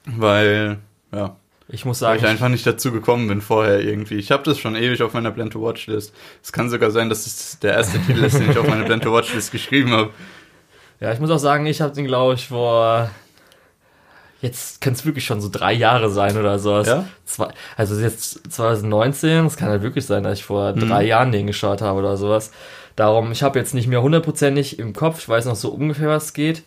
S2: weil, ja,
S1: Ich muss
S2: Weil
S1: sagen,
S2: ich einfach nicht dazu gekommen bin vorher irgendwie. Ich habe das schon ewig auf meiner Blend to Watch List. Es kann sogar sein, dass es der erste Titel ist, den ich auf meiner Blend to Watch List geschrieben habe.
S1: ja, ich muss auch sagen, ich habe den, glaube ich, vor. Jetzt kann es wirklich schon so drei Jahre sein oder so.
S2: Ja?
S1: Zwei, also jetzt 2019, es kann halt wirklich sein, dass ich vor
S2: Mhm.
S1: drei Jahren den geschaut habe oder sowas. Darum, ich habe jetzt nicht mehr hundertprozentig im Kopf, ich weiß noch so ungefähr, was es geht.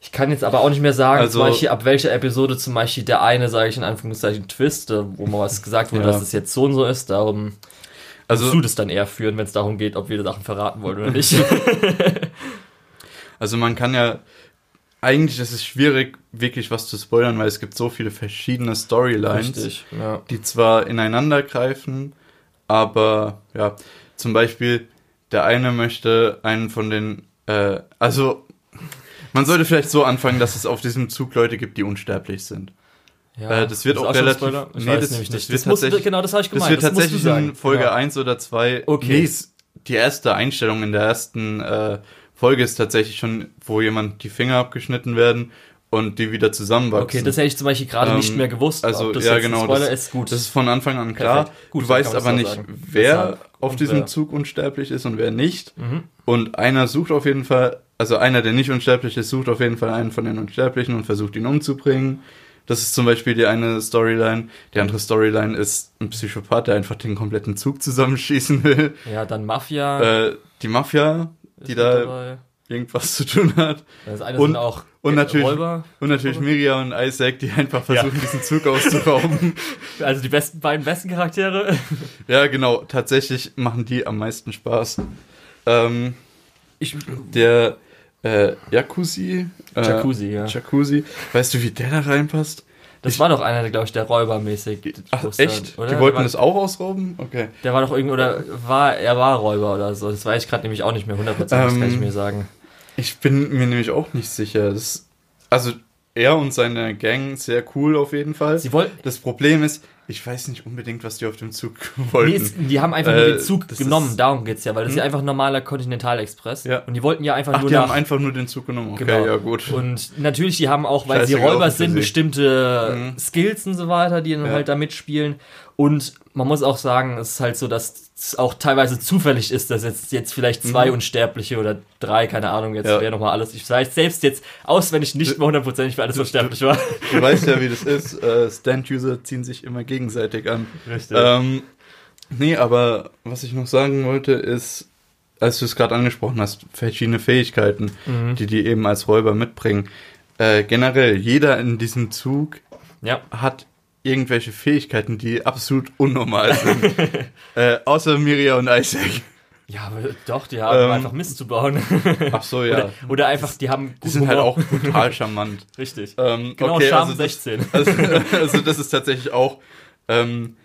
S1: Ich kann jetzt aber auch nicht mehr sagen,
S2: Also-
S1: zum Beispiel, ab welcher Episode zum Beispiel der eine, sage ich in Anführungszeichen, Twist, äh, wo mal was gesagt wurde,
S2: Ja.
S1: dass es jetzt so und so ist. Darum
S2: Also,
S1: musst du das dann eher führen, wenn es darum geht, ob wir Sachen verraten wollen oder nicht.
S2: also man kann ja. Eigentlich ist es schwierig, wirklich was zu spoilern, weil es gibt so viele verschiedene Storylines,
S1: Richtig, ja.
S2: die zwar ineinander greifen, aber ja, zum Beispiel, der eine möchte einen von den, äh, also man sollte vielleicht so anfangen, dass es auf diesem Zug Leute gibt, die unsterblich sind.
S1: Ja,
S2: Äh, das wird
S1: ist
S2: auch relativ-
S1: Spoiler? Ich
S2: nee, das-
S1: nämlich
S2: das
S1: nicht.
S2: wird
S1: Das du,
S2: tatsächlich-
S1: genau, das habe ich
S2: Das
S1: gemeint.
S2: wird
S1: musst du
S2: tatsächlich in Folge
S1: Ja.
S2: 1 oder 2.
S1: Okay.
S2: Nee, die erste Einstellung in der ersten äh, Folge ist tatsächlich schon, wo jemand die Finger abgeschnitten werden und die wieder zusammenwachsen.
S1: Okay, das hätte ich zum Beispiel gerade
S2: Ähm,
S1: nicht mehr gewusst.
S2: also, ja, genau,
S1: Spoiler
S2: das-
S1: ist, gut.
S2: Das ist von Anfang an klar.
S1: Perfekt. Gut,
S2: du weißt aber nicht,
S1: sagen.
S2: wer
S1: Weshalb
S2: auf diesem
S1: wer.
S2: Zug unsterblich ist und wer nicht.
S1: Mhm.
S2: Und einer sucht auf jeden Fall, also einer, der nicht unsterblich ist, sucht auf jeden Fall einen von den Unsterblichen und versucht ihn umzubringen. Das ist zum Beispiel die eine Storyline. Die andere Storyline ist ein Psychopath, der einfach den kompletten Zug zusammenschießen will.
S1: Ja, dann Mafia.
S2: Äh, die Mafia, die da
S1: dabei.
S2: irgendwas zu tun hat.
S1: Das eine
S2: und-
S1: sind auch
S2: und natürlich-
S1: Räuber.
S2: Und natürlich Miriam und Isaac, die einfach versuchen, diesen Zug auszurauben.
S1: Also die besten beiden besten Charaktere.
S2: ja, genau. Tatsächlich machen die am meisten Spaß. Ähm,
S1: Ich,
S2: der äh, Jacuzzi. Äh,
S1: Jacuzzi, ja.
S2: Jacuzzi. Weißt du, wie der da reinpasst?
S1: Das war doch einer, glaube ich, der Räubermäßig.
S2: Ach, echt?
S1: Oder?
S2: Die wollten
S1: war,
S2: das auch ausrauben? Okay.
S1: Der war doch irgendwie, oder war, er war Räuber oder so. Das weiß ich gerade nämlich auch nicht mehr 100%, das kann ich
S2: Ähm,
S1: mir sagen.
S2: Ich bin mir nämlich auch nicht sicher. Das, also, er und seine Gang, sehr cool auf jeden Fall.
S1: Sie wollten,
S2: Das Problem ist, ich weiß nicht unbedingt, was die auf dem Zug wollten.
S1: nee, es, die haben einfach
S2: Äh,
S1: nur den Zug
S2: das
S1: genommen,
S2: ist-
S1: darum geht's ja, weil das ist
S2: Hm?
S1: ja einfach ein normaler Kontinentalexpress.
S2: Ja.
S1: Und die wollten ja einfach
S2: Ach,
S1: nur
S2: die
S1: nach,
S2: haben einfach nur den Zug genommen. Okay,
S1: Genau.
S2: ja gut.
S1: Und natürlich, die haben auch, weil sie Räuber sind, bestimmte
S2: Mhm.
S1: Skills und so weiter, die dann
S2: Ja.
S1: halt da mitspielen. Und man muss auch sagen, es ist halt so, dass es auch teilweise zufällig ist, dass jetzt, jetzt vielleicht zwei
S2: Mhm.
S1: Unsterbliche oder drei, keine Ahnung, jetzt
S2: Ja.
S1: wäre nochmal alles. Ich weiß selbst jetzt auswendig nicht mehr hundertprozentig, wer alles unsterblich war.
S2: Du weißt ja, wie das ist. Äh, Stand-User ziehen sich immer gegenseitig an.
S1: Richtig.
S2: Ähm, nee, aber was ich noch sagen wollte, ist, als du es gerade angesprochen hast, verschiedene Fähigkeiten,
S1: Mhm.
S2: die die eben als Räuber mitbringen. Äh, generell, jeder in diesem Zug
S1: Ja.
S2: hat irgendwelche Fähigkeiten, die absolut unnormal sind. äh, außer Miria und Isaac.
S1: Ja, aber doch, die haben
S2: Ähm,
S1: einfach Mist zu bauen.
S2: Ach so, ja.
S1: Oder, oder einfach, die haben
S2: Die sind halt
S1: Humor.
S2: auch brutal charmant.
S1: Richtig.
S2: Ähm,
S1: Genau,
S2: okay,
S1: Charme
S2: also das,
S1: 16.
S2: Also, also das ist tatsächlich auch ähm,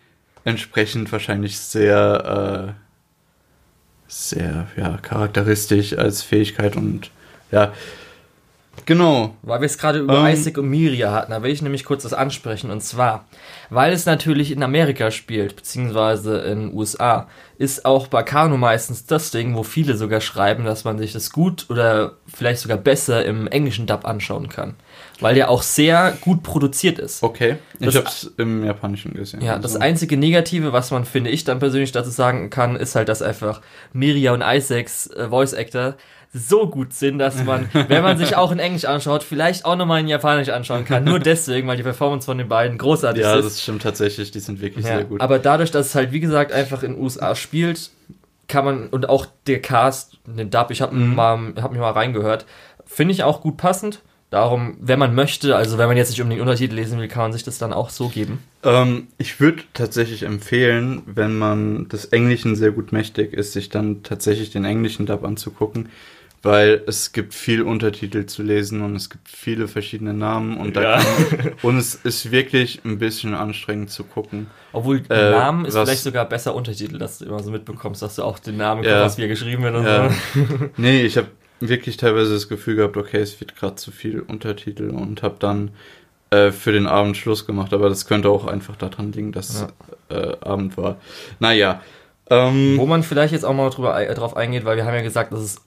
S2: entsprechend wahrscheinlich sehr, äh, sehr ja, charakteristisch als Fähigkeit und ja, genau.
S1: Weil wir es gerade über
S2: Ähm.
S1: Isaac und Miria hatten, da will ich nämlich kurz das ansprechen. Und zwar, weil es natürlich in Amerika spielt, beziehungsweise in den USA, ist auch bei Kano meistens das Ding, wo viele sogar schreiben, dass man sich das gut oder vielleicht sogar besser im englischen Dub anschauen kann. Weil der auch sehr gut produziert ist.
S2: Okay, ich
S1: Das-
S2: hab's im Japanischen gesehen.
S1: Ja, das
S2: also.
S1: einzige Negative, was man, finde ich, dann persönlich dazu sagen kann, ist halt, dass einfach Miria und Isaacs äh, Voice Actor so gut sind, dass man, wenn man sich auch in Englisch anschaut, vielleicht auch nochmal in Japanisch anschauen kann. Nur deswegen, weil die Performance von den beiden großartig
S2: Ja,
S1: ist.
S2: das stimmt tatsächlich, die sind wirklich
S1: Ja,
S2: sehr gut.
S1: Aber dadurch, dass es halt, wie gesagt, einfach in den USA spielt, kann man, und auch der Cast, den Dub, ich habe
S2: Mhm.
S1: mal, hab mich mal reingehört, finde ich auch gut passend. Darum, wenn man möchte, also wenn man jetzt nicht unbedingt Untertitel lesen will, kann man sich das dann auch so geben.
S2: Ähm, ich würde tatsächlich empfehlen, wenn man des Englischen sehr gut mächtig ist, sich dann tatsächlich den englischen Dub anzugucken, weil es gibt viel Untertitel zu lesen und es gibt viele verschiedene Namen und, da
S1: Ja.
S2: kann, und es ist wirklich ein bisschen anstrengend zu gucken.
S1: Obwohl,
S2: Äh,
S1: Namen ist
S2: was-
S1: vielleicht sogar besser Untertitel, dass du immer so mitbekommst, dass du auch den Namen
S2: Ja.
S1: was wie er geschrieben wird und
S2: Ja.
S1: so.
S2: Nee, ich habe wirklich teilweise das Gefühl gehabt, okay, es wird gerade zu viel Untertitel und habe dann äh, für den Abend Schluss gemacht, aber das könnte auch einfach daran liegen, dass äh, Abend war. Naja. Ähm,
S1: Wo man vielleicht jetzt auch mal drüber, ei- drauf eingeht, weil wir haben ja gesagt, das ist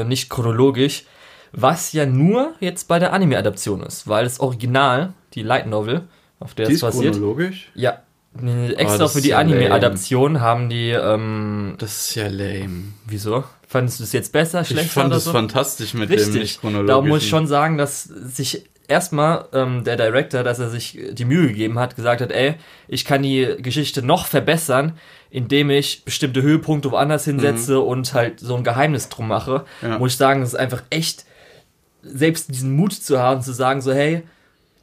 S1: äh, nicht chronologisch, was ja nur jetzt bei der Anime-Adaption ist, weil das Original, die Light Novel, auf der
S2: die
S1: es
S2: ist
S1: passiert,
S2: chronologisch?
S1: ja, äh, extra
S2: Oh,
S1: für die
S2: ja
S1: Anime-Adaption haben die, ähm,
S2: Das ist ja lame.
S1: wieso? Fandest du es jetzt besser, schlechter
S2: ich fand es
S1: so?
S2: fantastisch mit dem
S1: Richtig.
S2: nicht chronologischen.
S1: Da muss ich schon sagen, dass sich erstmal ähm, der Director, dass er sich die Mühe gegeben hat, gesagt hat, ey, ich kann die Geschichte noch verbessern, indem ich bestimmte Höhepunkte woanders hinsetze und halt so ein Geheimnis drum mache.
S2: Mhm. Ja.
S1: Muss ich sagen, das ist einfach echt, selbst diesen Mut zu haben, zu sagen, so, hey,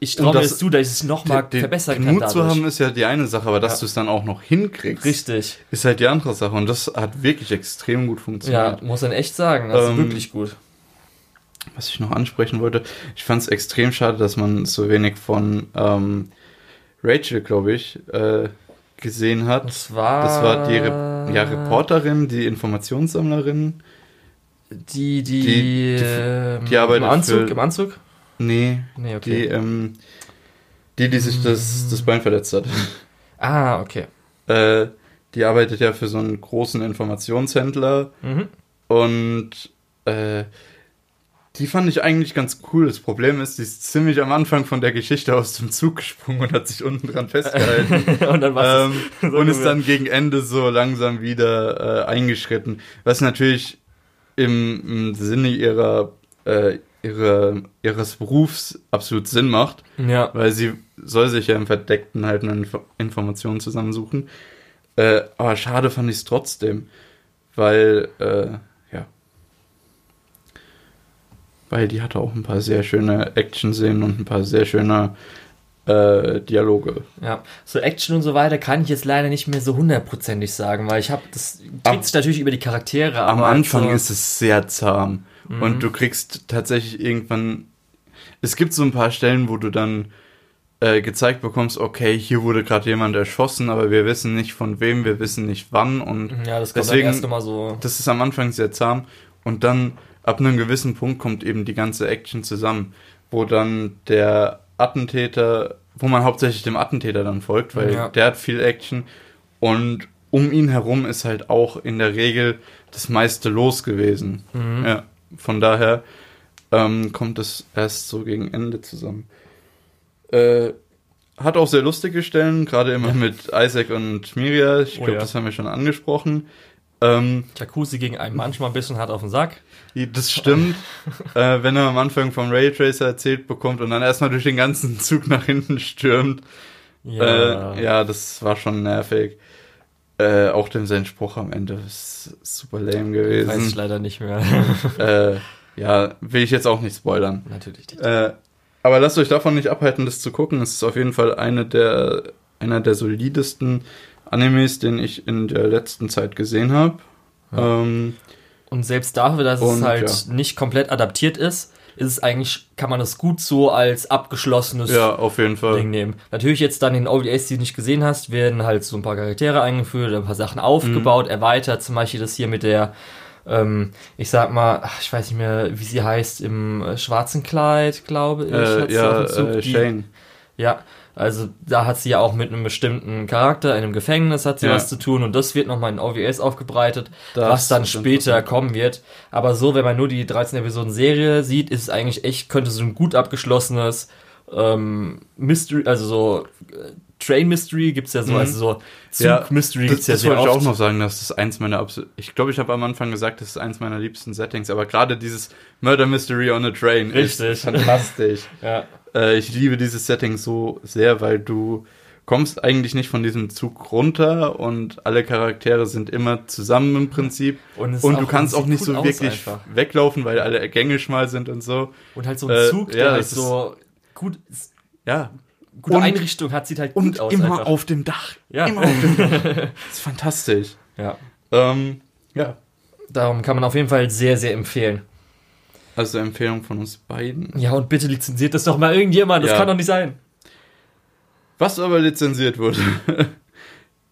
S1: ich traue mir
S2: das-
S1: zu, dass ich es nochmal verbessern
S2: den
S1: kann.
S2: Mut zu
S1: dadurch.
S2: haben ist ja die eine Sache, aber dass
S1: Ja.
S2: du es dann auch noch hinkriegst,
S1: Richtig.
S2: ist halt die andere Sache. Und das hat wirklich extrem gut
S1: Ja,
S2: funktioniert.
S1: muss man echt sagen. Das ist
S2: Ähm,
S1: wirklich gut.
S2: Was ich noch ansprechen wollte, ich fand es extrem schade, dass man so wenig von ähm, Rachel, glaube ich, äh, gesehen hat.
S1: Das war.
S2: Das war die Re ja, Reporterin, die Informationssammlerin.
S1: Die, die,
S2: Die- die-
S1: ähm,
S2: die arbeitet
S1: im Anzug,
S2: für-
S1: im Anzug?
S2: Nee,
S1: Nee,
S2: die,
S1: okay.
S2: ähm, die, die sich das, das Bein verletzt hat.
S1: ah, okay.
S2: Äh, die arbeitet ja für so einen großen Informationshändler
S1: Mhm.
S2: und äh, die fand ich eigentlich ganz cool. Das Problem ist, die ist ziemlich am Anfang von der Geschichte aus dem Zug gesprungen und hat sich unten dran festgehalten.
S1: Und dann war
S2: ähm,
S1: so
S2: und ist dann gegen Ende so langsam wieder äh, eingeschritten. Was natürlich im, im Sinne ihrer, äh, ihrer, ihres Berufs absolut Sinn macht,
S1: Ja.
S2: weil sie soll sich ja im Verdeckten halt eine Info Informationen zusammensuchen. Äh, aber schade fand ich es trotzdem, weil, äh, ja. Weil die hatte auch ein paar sehr schöne Action-Szenen und ein paar sehr schöne äh, Dialoge.
S1: Ja, so Action und so weiter kann ich jetzt leider nicht mehr so hundertprozentig sagen, weil ich habe das trägt sich natürlich über die Charaktere.
S2: Am Anfang
S1: so,
S2: ist es sehr zahm.
S1: Mhm.
S2: Und du kriegst tatsächlich irgendwann. Es gibt so ein paar Stellen, wo du dann äh, gezeigt bekommst, okay, hier wurde gerade jemand erschossen, aber wir wissen nicht von wem, wir wissen nicht wann. Und
S1: ja, das kommt
S2: deswegen-
S1: dann erst nochmal so.
S2: das ist am Anfang sehr zahm. Und dann ab einem gewissen Punkt kommt eben die ganze Action zusammen, wo dann der Attentäter, wo man hauptsächlich dem Attentäter dann folgt, weil
S1: Ja.
S2: der hat viel Action und um ihn herum ist halt auch in der Regel das meiste los gewesen.
S1: Mhm.
S2: Ja, von daher ähm, kommt es erst so gegen Ende zusammen. Äh, hat auch sehr lustige Stellen, gerade immer mit Isaac und Miria. Ich
S1: Oh
S2: glaube,
S1: ja.
S2: das haben wir schon angesprochen. Ähm,
S1: Jacuzzi gegen einen manchmal ein bisschen hart auf den Sack.
S2: das stimmt. äh, wenn er am Anfang vom Raytracer erzählt bekommt und dann erstmal durch den ganzen Zug nach hinten stürmt. Ja, äh, ja das war schon nervig. Äh, auch dem sein Spruch am Ende ist super lame
S1: Weiß ich
S2: gewesen.
S1: leider nicht mehr.
S2: Äh, ja, will ich jetzt auch nicht spoilern.
S1: Natürlich nicht.
S2: Äh, aber lasst euch davon nicht abhalten, das zu gucken. Es ist auf jeden Fall eine der, einer der solidesten Animes, den ich in der letzten Zeit gesehen habe. Ähm,
S1: Und selbst dafür, dass es
S2: Und,
S1: halt
S2: ja.
S1: nicht komplett adaptiert ist, ist es eigentlich, kann man es gut so als abgeschlossenes
S2: ja, auf jeden Fall.
S1: Ding nehmen. Natürlich jetzt dann in OVAs, die du nicht gesehen hast, werden halt so ein paar Charaktere eingeführt, ein paar Sachen aufgebaut,
S2: Mhm.
S1: erweitert. Zum Beispiel das hier mit der, ähm, ich sag mal, ich weiß nicht mehr, wie sie heißt, im äh, schwarzen Kleid, glaube ich.
S2: Äh, ja, äh,
S1: die-
S2: Shane.
S1: Ja, also da hat sie ja auch mit einem bestimmten Charakter in einem Gefängnis hat sie
S2: Ja.
S1: was zu tun und das wird nochmal in OVAs aufgebreitet,
S2: Das
S1: was dann später kommen wird. Aber so, wenn man nur die 13 Episoden Serie sieht, ist es eigentlich echt, könnte so ein gut abgeschlossenes ähm, Mystery, also so äh, Train Mystery gibt's ja so,
S2: Mhm.
S1: also so Zug
S2: Ja,
S1: Mystery
S2: Das,
S1: gibt's ja
S2: das
S1: sehr
S2: wollte ich auch noch sagen, dass das eins meiner absol Ich glaube, ich habe am Anfang gesagt, das ist eins meiner liebsten Settings, aber gerade dieses Murder Mystery on a Train
S1: Richtig.
S2: ist fantastisch.
S1: Ja.
S2: Äh, ich liebe dieses Setting so sehr, weil du kommst eigentlich nicht von diesem Zug runter und alle Charaktere sind immer zusammen im Prinzip.
S1: Und,
S2: Und
S1: ist
S2: du kannst auch nicht
S1: cool
S2: so wirklich
S1: einfach.
S2: weglaufen, weil alle Gänge schmal sind und so.
S1: Und halt so ein
S2: äh,
S1: Zug,
S2: ja,
S1: der halt
S2: das ist-
S1: so gut,
S2: Ja.
S1: gute
S2: Und-
S1: Einrichtung hat, sieht halt gut
S2: Und
S1: aus
S2: immer
S1: einfach.
S2: auf dem Dach.
S1: Ja.
S2: Immer auf dem Dach. Das ist fantastisch.
S1: ja.
S2: Ähm, ja.
S1: Darum kann man auf jeden Fall sehr, sehr empfehlen.
S2: Also Empfehlung von uns beiden.
S1: Ja, und bitte lizenziert das doch mal irgendjemand. Das
S2: Ja.
S1: kann doch nicht sein.
S2: Was aber lizenziert wurde,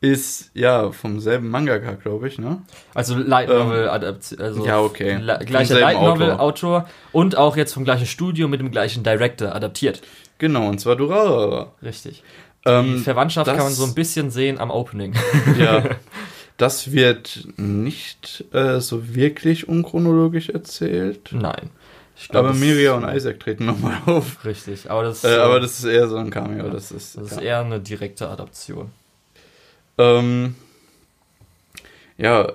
S2: ist ja vom selben Mangaka, glaube ich, ne?
S1: Also Light Novel Adaption. Also
S2: ja, okay.
S1: Gleicher Light Novel
S2: Autor.
S1: Autor und auch jetzt vom gleichen Studio mit dem gleichen Director adaptiert.
S2: Genau, und zwar Durarara.
S1: Richtig. Die
S2: Ähm,
S1: Verwandtschaft
S2: das-
S1: kann man so ein bisschen sehen am Opening.
S2: ja. Das wird nicht äh, so wirklich unchronologisch erzählt.
S1: Nein. Ich glaub,
S2: aber Miria und Isaac treten nochmal auf.
S1: Richtig. Aber das,
S2: Äh,
S1: äh,
S2: aber das ist eher so ein Cameo. Das ist,
S1: das ist
S2: ja.
S1: eher eine direkte Adaption.
S2: Ähm, ja,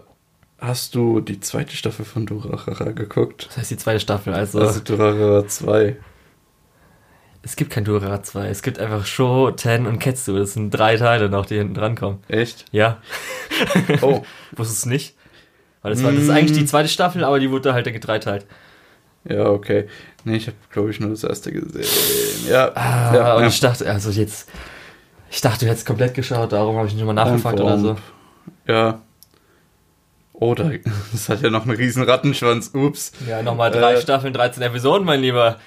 S2: hast du die zweite Staffel von Durarara geguckt?
S1: Das heißt die zweite Staffel. Also,
S2: Also Durarara 2.
S1: es gibt kein Durara 2. Es gibt einfach Sho, Ten und Ketsu. Das sind drei Teile noch, die hinten drankommen.
S2: Echt?
S1: Ja.
S2: Oh,
S1: Wusstest du es nicht? Weil das, war, das ist eigentlich die zweite Staffel, aber die wurde halt gedreiteilt.
S2: Ja, okay. Nee, ich habe, glaube ich, nur das erste gesehen. Ja,
S1: Ah,
S2: ja,
S1: und
S2: ja.
S1: ich dachte, also jetzt, ich dachte, du hättest komplett geschaut, darum habe ich nicht mal nachgefragt oder so.
S2: Ja. Oh, da, das hat ja noch einen riesen Rattenschwanz. Ups.
S1: Ja, nochmal drei
S2: Äh,
S1: Staffeln, 13 Episoden, mein Lieber.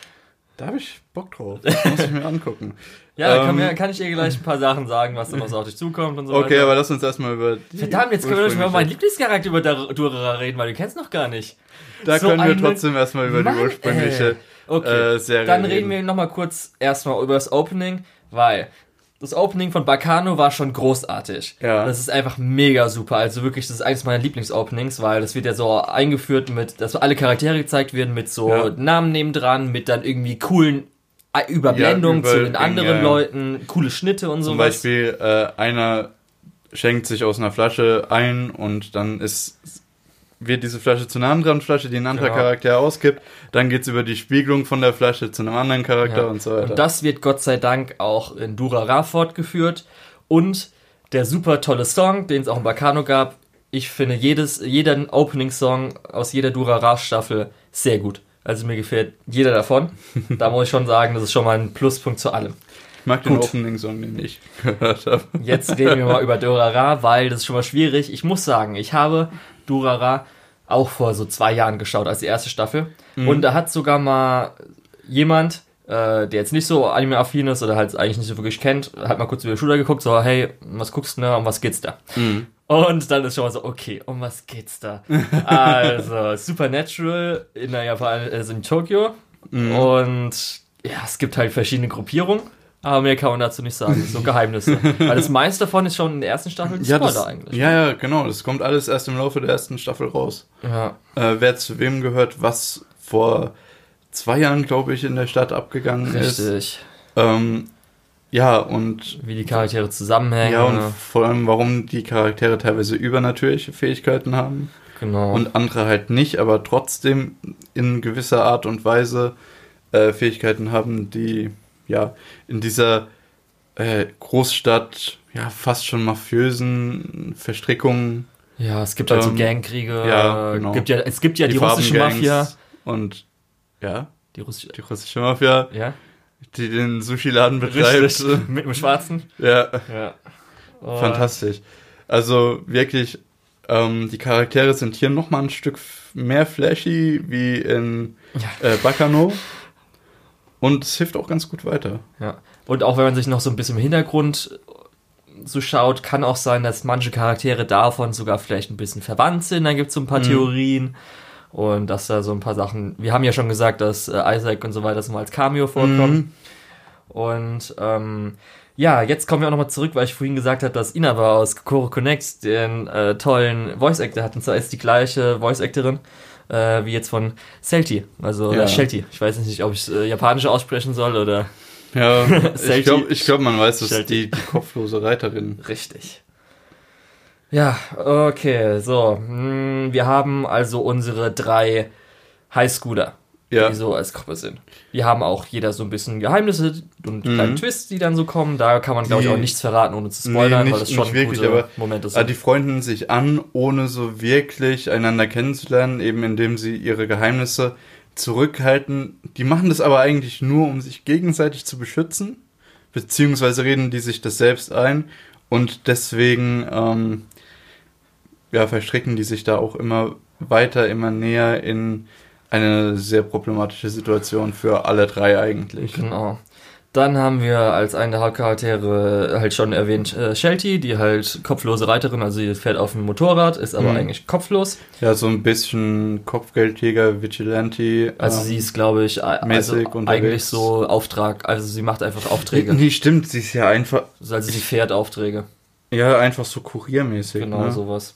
S2: Da habe ich Bock drauf. Das muss ich mir angucken.
S1: Ja, da
S2: Ähm,
S1: kann, mir, kann ich dir gleich ein paar Sachen sagen, was da noch so auf dich zukommt und so
S2: Okay,
S1: weiter.
S2: aber lass uns erstmal über die
S1: Verdammt, jetzt können wir mal über meinen Lieblingscharakter über Durara reden, weil du kennst noch gar nicht.
S2: Da
S1: so
S2: können wir trotzdem erstmal über
S1: Mann,
S2: die ursprüngliche
S1: ey. Okay,
S2: äh, Serie
S1: dann reden wir nochmal kurz erstmal über das Opening, weil das Opening von Bacano war schon großartig.
S2: Ja.
S1: Das ist einfach mega super. Also wirklich, das ist eines meiner Lieblingsopenings, weil das wird ja so eingeführt mit, dass so alle Charaktere gezeigt werden mit so
S2: Ja.
S1: Namen nebendran, mit dann irgendwie coolen äh, Überblendungen
S2: Ja,
S1: zu den anderen. Leuten, coole Schnitte und
S2: Zum
S1: sowas.
S2: Beispiel äh, einer schenkt sich aus einer Flasche ein und dann ist wird diese Flasche zu einer anderen Flasche, die ein anderer
S1: Genau.
S2: Charakter ausgibt. Dann geht's über die Spiegelung von der Flasche zu einem anderen Charakter
S1: Ja.
S2: und so weiter.
S1: Und das wird Gott sei Dank auch in Durara fortgeführt. Und der super tolle Song, den es auch in Bacano gab. Ich finde jedes, jeder Opening-Song aus jeder Durara-Staffel sehr gut. Also mir gefällt jeder davon. da muss ich schon sagen, das ist schon mal ein Pluspunkt zu allem.
S2: Ich mag den. Opening-Song, den ich gehört habe.
S1: Jetzt reden wir mal über Durara, weil das ist schon mal schwierig. Ich muss sagen, ich habe Durara auch vor so zwei Jahren geschaut, als die erste Staffel. Und da hat sogar mal jemand, äh, der jetzt nicht so anime-affin ist oder halt eigentlich nicht so wirklich kennt, hat mal kurz über die Schulter geguckt, so, hey, was guckst du da, um was geht's da? Und dann ist schon mal so, okay, um was geht's da? also, Supernatural in der Japan, also in Tokio. Und ja, es gibt halt verschiedene Gruppierungen. Aber mehr kann man dazu nicht sagen. So Geheimnisse. Weil das meiste davon ist schon in der ersten Staffel
S2: Ja,
S1: Spoiler
S2: das,
S1: eigentlich.
S2: ja, ja, genau. Das kommt alles erst im Laufe der ersten Staffel raus.
S1: Ja.
S2: Äh, wer zu wem gehört, was vor zwei Jahren, glaube ich, in der Stadt abgegangen ist.
S1: Richtig.
S2: Ähm, ja, und
S1: Wie die Charaktere zusammenhängen.
S2: Ja, und vor allem, warum die Charaktere teilweise übernatürliche Fähigkeiten haben
S1: genau.
S2: und andere halt nicht, aber trotzdem in gewisser Art und Weise äh, Fähigkeiten haben, die ja in dieser äh, Großstadt ja fast schon mafiösen Verstrickungen,
S1: ja, es gibt halt so
S2: ähm,
S1: Gangkriege.
S2: ja, genau.
S1: gibt ja, es gibt ja die,
S2: die,
S1: russische Mafia.
S2: und ja,
S1: Die russische.
S2: die russische Mafia,
S1: Ja,
S2: die den Sushi-Laden betreibt.
S1: richtig. Mit dem Schwarzen.
S2: Ja,
S1: Ja. Und-
S2: Fantastisch. Also wirklich, ähm, die Charaktere sind hier nochmal ein Stück mehr flashy wie in
S1: Ja.
S2: äh, Bacano. Und es hilft auch ganz gut weiter.
S1: Ja. Und auch wenn man sich noch so ein bisschen im Hintergrund so schaut, kann auch sein, dass manche Charaktere davon sogar vielleicht ein bisschen verwandt sind. Dann gibt es so ein paar
S2: Mhm.
S1: Theorien. Und dass da so ein paar Sachen. Wir haben ja schon gesagt, dass äh, Isaac und so weiter so mal als Cameo vorkommen.
S2: Mhm.
S1: Und ähm, ja, jetzt kommen wir auch nochmal zurück, weil ich vorhin gesagt habe, dass Inaba aus Kokoro Connect den äh, tollen Voice Actor hat. Und zwar ist die gleiche Voice Actorin äh, wie jetzt von Celti. Also
S2: Ja.
S1: ja. Shelty. Ich weiß nicht, ob ich es äh, japanisch aussprechen soll oder.
S2: Ja, ich glaube, ich glaub, man weiß, dass die, die kopflose Reiterin.
S1: Richtig. Ja, okay, so. hm, Wir haben also unsere drei Highschooler,
S2: Ja,
S1: die so als Gruppe sind. Wir haben auch jeder so ein bisschen Geheimnisse und
S2: Mhm.
S1: kleine Twists, die dann so kommen. Da kann man, glaube ich,
S2: Die-
S1: auch nichts verraten, ohne zu spoilern,
S2: Nee,
S1: weil
S2: nicht-
S1: das schon
S2: wirklich,
S1: gute
S2: aber-
S1: Momente
S2: aber
S1: sind.
S2: die freunden sich an, ohne so wirklich einander kennenzulernen, eben indem sie ihre Geheimnisse zurückhalten. Die machen das aber eigentlich nur, um sich gegenseitig zu beschützen, beziehungsweise reden die sich das selbst ein und deswegen ähm, ja, verstricken die sich da auch immer weiter, immer näher in eine sehr problematische Situation für alle drei eigentlich.
S1: Genau. Dann haben wir als eine der Hauptcharaktere halt schon erwähnt äh, Shelty, die halt kopflose Reiterin, also sie fährt auf dem Motorrad, ist aber
S2: Mhm.
S1: eigentlich kopflos.
S2: Ja, so ein bisschen Kopfgeldjäger, Vigilante.
S1: Also
S2: ähm,
S1: sie ist, glaube ich, also eigentlich so Auftrag, also sie macht einfach Aufträge.
S2: Nee, stimmt, sie ist ja einfach,
S1: Also sie fährt Aufträge.
S2: ja, einfach so kuriermäßig.
S1: Genau,
S2: ne?
S1: sowas.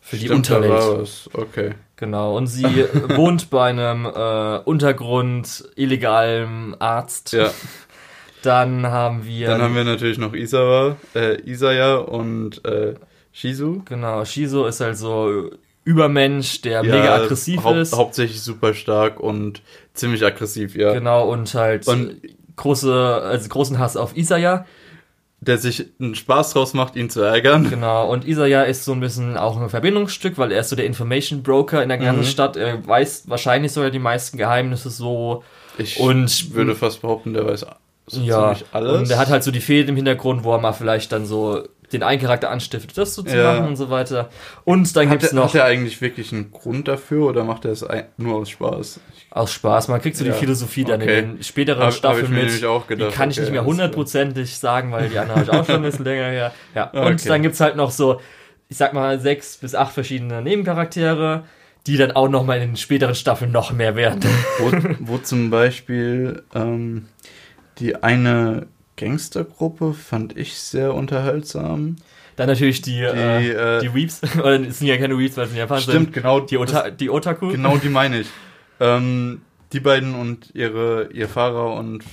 S1: Für die
S2: Stimmt, da war
S1: Unterwelt.
S2: was. Okay.
S1: Genau. Und sie wohnt bei einem äh, Untergrund illegalen Arzt.
S2: Ja,
S1: Dann haben wir.
S2: dann haben wir natürlich noch Isawa, äh, Isaya und äh, Shizu.
S1: Genau, Shizo ist halt so Übermensch, der mega aggressiv
S2: hau
S1: ist.
S2: Hauptsächlich super stark und ziemlich aggressiv, ja.
S1: Genau, und halt
S2: Und-
S1: große, also großen Hass auf Isaya.
S2: Der sich einen Spaß draus macht, ihn zu ärgern.
S1: Genau, und Isaya ist so ein bisschen auch ein Verbindungsstück, weil er ist so der Information Broker in der ganzen
S2: Mhm.
S1: Stadt. Er weiß wahrscheinlich sogar die meisten Geheimnisse so.
S2: Ich
S1: Und-
S2: würde fast behaupten, der weiß so
S1: Ja,
S2: ziemlich alles.
S1: und er hat halt so die Fehde im Hintergrund, wo er mal vielleicht dann so den einen Charakter anstiftet, das so zu
S2: Ja.
S1: machen und so weiter. Und dann
S2: Hat
S1: gibt's
S2: er,
S1: noch
S2: hat er eigentlich wirklich einen Grund dafür oder macht er es nur aus Spaß?
S1: aus Spaß, man kriegt so
S2: Ja,
S1: die Philosophie dann
S2: okay.
S1: in den späteren
S2: Hab- hab ich
S1: Staffeln
S2: mir
S1: mit.
S2: gedacht,
S1: die kann ich
S2: okay,
S1: nicht mehr hundertprozentig sagen, weil die andere habe ich auch schon ein bisschen länger her. Ja, und
S2: Okay.
S1: dann gibt's halt noch so, ich sag mal, sechs bis acht verschiedene Nebencharaktere, die dann auch noch mal in den späteren Staffeln noch mehr werden.
S2: Wo, wo zum Beispiel ähm, die eine Gangstergruppe fand ich sehr unterhaltsam.
S1: Dann natürlich die, äh,
S2: äh,
S1: die Weeps, oder es sind ja keine Weeps, weil es sind Japaner
S2: Stimmt,
S1: sind.
S2: genau.
S1: Die, Ota die Otaku.
S2: Genau die meine ich. Ähm, die beiden und ihre, ihr Fahrer und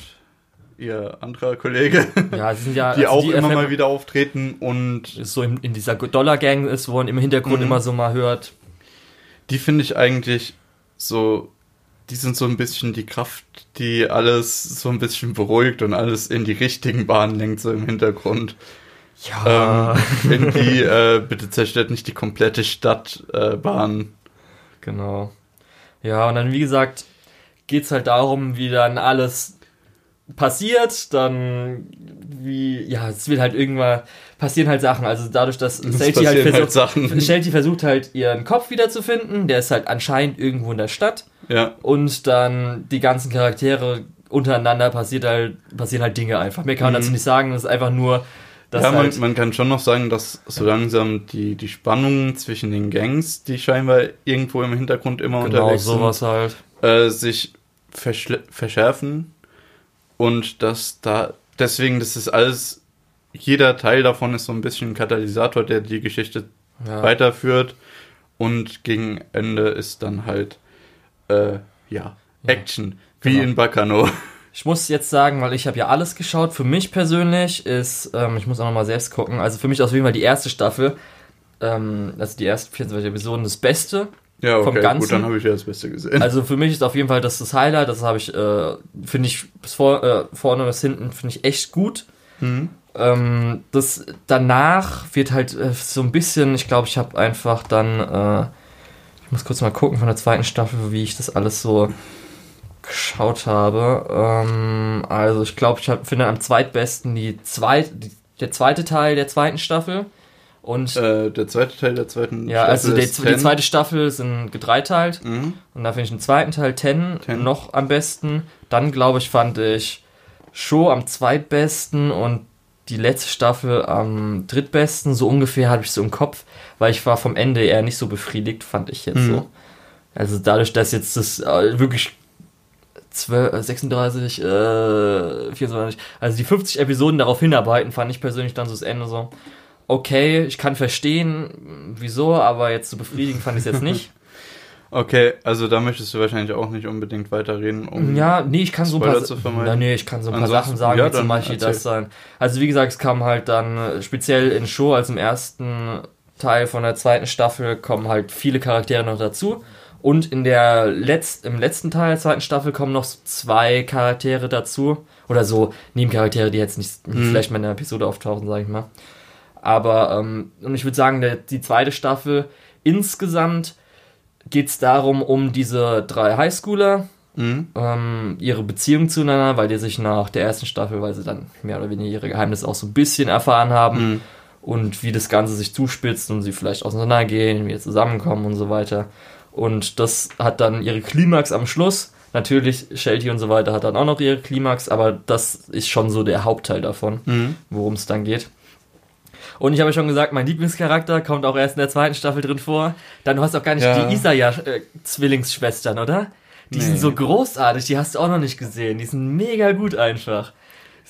S2: ihr anderer Kollege,
S1: Ja, sind ja,
S2: die
S1: also
S2: auch immer
S1: FM
S2: mal wieder auftreten und
S1: so in, in dieser Dollar-Gang ist, wo man im Hintergrund
S2: Mhm.
S1: immer so mal hört.
S2: die finde ich eigentlich so, die sind so ein bisschen die Kraft, die alles so ein bisschen beruhigt und alles in die richtigen Bahnen lenkt, so im Hintergrund.
S1: Ja,
S2: Ähm, wenn die, äh, bitte zerstört nicht die komplette Stadtbahn. Äh,
S1: genau. Ja, und dann, wie gesagt, geht's halt darum, wie dann alles passiert, dann wie, ja, es wird halt irgendwann, passieren halt Sachen, also dadurch, dass Shelty halt
S2: passieren
S1: versucht. Shelty versucht halt ihren Kopf wiederzufinden, der ist halt anscheinend irgendwo in der Stadt
S2: Ja,
S1: und dann die ganzen Charaktere untereinander passiert halt, passieren halt Dinge einfach. Mehr kann man
S2: Mhm.
S1: dazu nicht sagen, das ist einfach nur, dass
S2: ja man,
S1: halt,
S2: man kann schon noch sagen, dass so langsam die, die Spannungen zwischen den Gangs, die scheinbar irgendwo im Hintergrund immer
S1: genau
S2: unterwegs
S1: sowas halt.
S2: sind, äh, sich verschärfen und dass da deswegen, das ist alles, jeder Teil davon ist so ein bisschen ein Katalysator, der die Geschichte
S1: Ja.
S2: weiterführt und gegen Ende ist dann halt äh, ja, Action, wie
S1: Genau.
S2: in Bacano.
S1: Ich muss jetzt sagen, weil ich habe ja alles geschaut. Für mich persönlich ist, ähm, ich muss auch noch mal selbst gucken. Also für mich auf jeden Fall die erste Staffel, ähm, also die ersten 24 Episoden, das Beste.
S2: Ja,
S1: Vom
S2: okay,
S1: Ganzen?
S2: gut, dann habe ich ja das Beste gesehen.
S1: Also für mich ist auf jeden Fall das das Highlight. Das habe ich, äh, finde ich bis vor, äh, vorne bis hinten finde ich echt gut.
S2: Mhm.
S1: Ähm, das danach wird halt äh, so ein bisschen. Ich glaube, ich habe einfach dann. Äh, ich muss kurz mal gucken von der zweiten Staffel, wie ich das alles so geschaut habe. Ähm, also ich glaube, ich hab, finde am zweitbesten die zweite, die, der zweite Teil der zweiten Staffel. Und
S2: Äh, der zweite Teil der zweiten
S1: ja, also
S2: Staffel
S1: der,
S2: ist
S1: die
S2: 10.
S1: zweite Staffel sind gedreiteilt.
S2: Mhm.
S1: Und da finde ich den zweiten Teil Ten,
S2: Ten.
S1: noch am besten. Dann, glaube ich, fand ich Show am zweitbesten und die letzte Staffel am drittbesten. So ungefähr habe ich so im Kopf, weil ich war vom Ende eher nicht so befriedigt, fand ich jetzt
S2: Mhm.
S1: so. Also dadurch, dass jetzt das äh, wirklich 12, äh, 36, äh, 24, also die 50 Episoden darauf hinarbeiten, fand ich persönlich dann so das Ende so. Okay, ich kann verstehen, wieso, aber jetzt so befriedigend fand ich es jetzt nicht.
S2: Okay, also da möchtest du wahrscheinlich auch nicht unbedingt weiterreden, um
S1: Ja, nee, ich kann so ein paar
S2: zu vermeiden.
S1: Ja, nee, ich kann so ein paar
S2: Ansonsten-
S1: Sachen sagen,
S2: ja,
S1: wie zum Beispiel
S2: erzähl.
S1: das sein. Also wie gesagt, es kam halt dann äh, speziell in Show, als im ersten Teil von der zweiten Staffel kommen halt viele Charaktere noch dazu. Und in der Letz im letzten Teil der zweiten Staffel kommen noch so zwei Charaktere dazu. Oder so Nebencharaktere, die jetzt nicht,
S2: Mhm.
S1: vielleicht mal in der Episode auftauchen, sage ich mal. Aber, ähm, und ich würde sagen, der, die zweite Staffel insgesamt geht es darum, um diese drei Highschooler,
S2: Mhm.
S1: ähm, ihre Beziehung zueinander, weil die sich nach der ersten Staffel, weil sie dann mehr oder weniger ihre Geheimnisse auch so ein bisschen erfahren haben
S2: Mhm.
S1: und wie das Ganze sich zuspitzt und sie vielleicht auseinandergehen, wieder zusammenkommen und so weiter. Und das hat dann ihre Klimax am Schluss. Natürlich, Shelty und so weiter hat dann auch noch ihre Klimax, aber das ist schon so der Hauptteil davon,
S2: Mhm.
S1: worum es dann geht. Und ich habe schon gesagt, mein Lieblingscharakter kommt auch erst in der zweiten Staffel drin vor. Dann du hast auch gar nicht
S2: Ja.
S1: die Isaya-Zwillingsschwestern, oder? Die sind
S2: Nee.
S1: so großartig, die hast du auch noch nicht gesehen. Die sind mega gut einfach.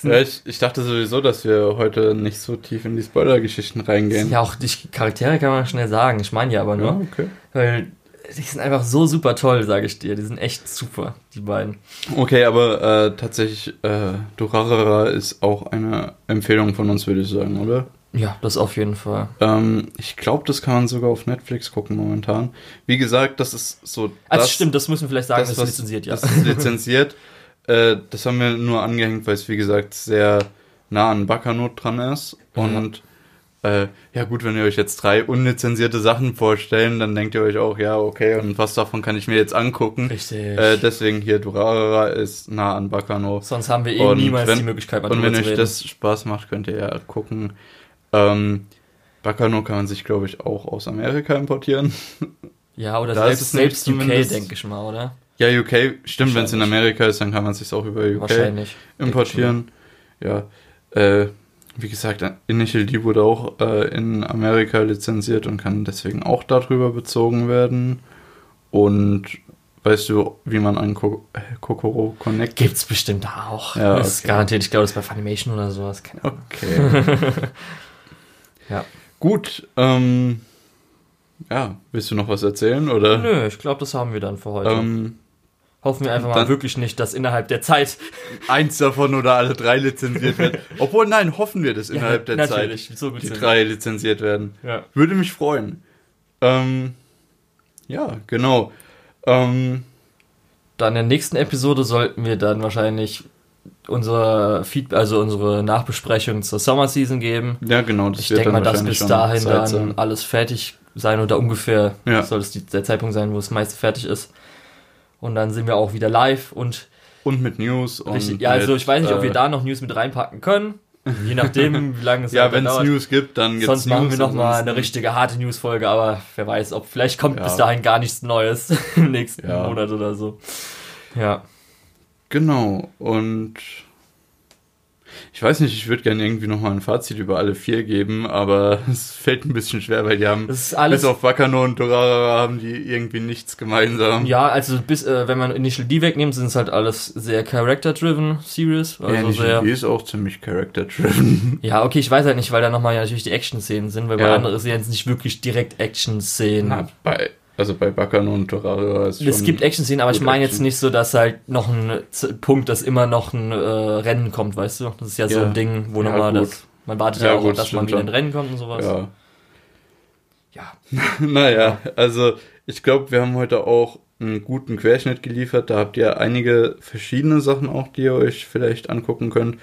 S2: Ja,
S1: sind,
S2: ich, ich dachte sowieso, dass wir heute nicht so tief in die Spoiler-Geschichten reingehen.
S1: ja, auch die Charaktere kann man schnell sagen. Ich meine ja aber nur.
S2: Ja, okay.
S1: Weil die sind einfach so super toll, sage ich dir. Die sind echt super, die beiden.
S2: Okay, aber äh, tatsächlich, äh, Durarara ist auch eine Empfehlung von uns, würde ich sagen, oder?
S1: Ja, das auf jeden Fall.
S2: Ähm, ich glaube, das kann man sogar auf Netflix gucken momentan. Wie gesagt, das ist so.
S1: Also
S2: das,
S1: stimmt, das müssen wir vielleicht sagen, das,
S2: das,
S1: ist lizenziert, ja.
S2: Das ist lizenziert. äh, das haben wir nur angehängt, weil es, wie gesagt, sehr nah an Baccanot dran ist. Und äh, ja, gut, wenn ihr euch jetzt drei unlizenzierte Sachen vorstellen, dann denkt ihr euch auch, ja, okay, und was davon kann ich mir jetzt angucken?
S1: Richtig.
S2: Äh, deswegen hier, Durarara ist nah an Bacano.
S1: Sonst haben wir eh
S2: und
S1: niemals
S2: wenn-
S1: die Möglichkeit, mal
S2: Und wenn euch
S1: reden.
S2: das Spaß macht, könnt ihr ja gucken. Ähm, Bacano kann man sich, glaube ich, auch aus Amerika importieren.
S1: Ja, oder
S2: Da ist
S1: selbst, selbst UK, denke ich mal, oder?
S2: Ja, UK, stimmt, wenn es in. Amerika ist, dann kann man es sich auch über UK importieren. Ja, äh, wie gesagt, Initial D wurde auch äh, in Amerika lizenziert und kann deswegen auch darüber bezogen werden. Und weißt du, wie man einen Ko äh, Kokoro Connect
S1: Gibt's bestimmt auch.
S2: Ja,
S1: das ist
S2: okay.
S1: garantiert, ich glaube, das ist bei Funimation oder sowas. Keine Ahnung.
S2: Okay.
S1: Ja.
S2: Gut, ähm, ja, willst du noch was erzählen oder?
S1: Nö, ich glaube, das haben wir dann für heute.
S2: Ähm,
S1: Hoffen wir einfach mal wirklich nicht, dass innerhalb der Zeit.
S2: eins davon oder alle drei lizenziert werden. Obwohl, nein, hoffen wir, dass innerhalb der
S1: natürlich,
S2: Zeit
S1: so
S2: die drei lizenziert werden.
S1: Ja.
S2: Würde mich freuen. Ähm, ja, genau. Ähm,
S1: Dann in der nächsten Episode sollten wir dann wahrscheinlich unsere Feed also unsere Nachbesprechung zur Summer Season geben.
S2: ja, genau.
S1: Ich denke mal, dass bis dahin dann
S2: sein.
S1: alles fertig sein oder ungefähr
S2: Ja.
S1: soll es die, der Zeitpunkt sein, wo das meiste fertig ist. Und dann sind wir auch wieder live und
S2: Und mit News. Und
S1: richtig, ja, also
S2: mit,
S1: ich weiß nicht, ob wir
S2: äh,
S1: da noch News mit reinpacken können. Je nachdem, wie lange es
S2: Ja, wenn es. News gibt, dann gibt's
S1: Sonst
S2: News.
S1: machen wir noch mal eine richtige harte News-Folge, aber wer weiß, ob vielleicht kommt
S2: Ja.
S1: bis dahin gar nichts Neues im nächsten
S2: Ja.
S1: Monat oder so. Ja.
S2: Genau. Und ich weiß nicht, ich würde gerne irgendwie noch mal ein Fazit über alle vier geben, aber es fällt ein bisschen schwer, weil die haben
S1: Das ist alles.
S2: bis auf Wakano und Dorara haben die irgendwie nichts gemeinsam.
S1: Ja, also bis, äh, wenn man Initial D wegnimmt, sind es halt alles sehr character-driven Series. Also
S2: ja, nicht,
S1: sehr.
S2: die ist auch ziemlich character-driven.
S1: Ja, okay, ich weiß halt nicht, weil da nochmal ja natürlich die Action-Szenen sind, weil bei
S2: Ja.
S1: anderen sind jetzt nicht wirklich direkt Action-Szenen.
S2: Bei, also bei Wakano und Dorara ist
S1: Es gibt Action-Szenen, aber ich meine jetzt nicht so, dass halt noch ein Punkt, dass immer noch ein äh, Rennen kommt, weißt du? Das ist ja, so
S2: Ja.
S1: ein Ding, wo
S2: Ja,
S1: nochmal das. Man wartet
S2: Ja,
S1: ja, auch,
S2: gut,
S1: dass man wieder ein. Rennen kommt und sowas.
S2: Ja.
S1: Ja.
S2: naja, also ich glaube, wir haben heute auch einen guten Querschnitt geliefert. Da habt ihr einige verschiedene Sachen auch, die ihr euch vielleicht angucken könnt,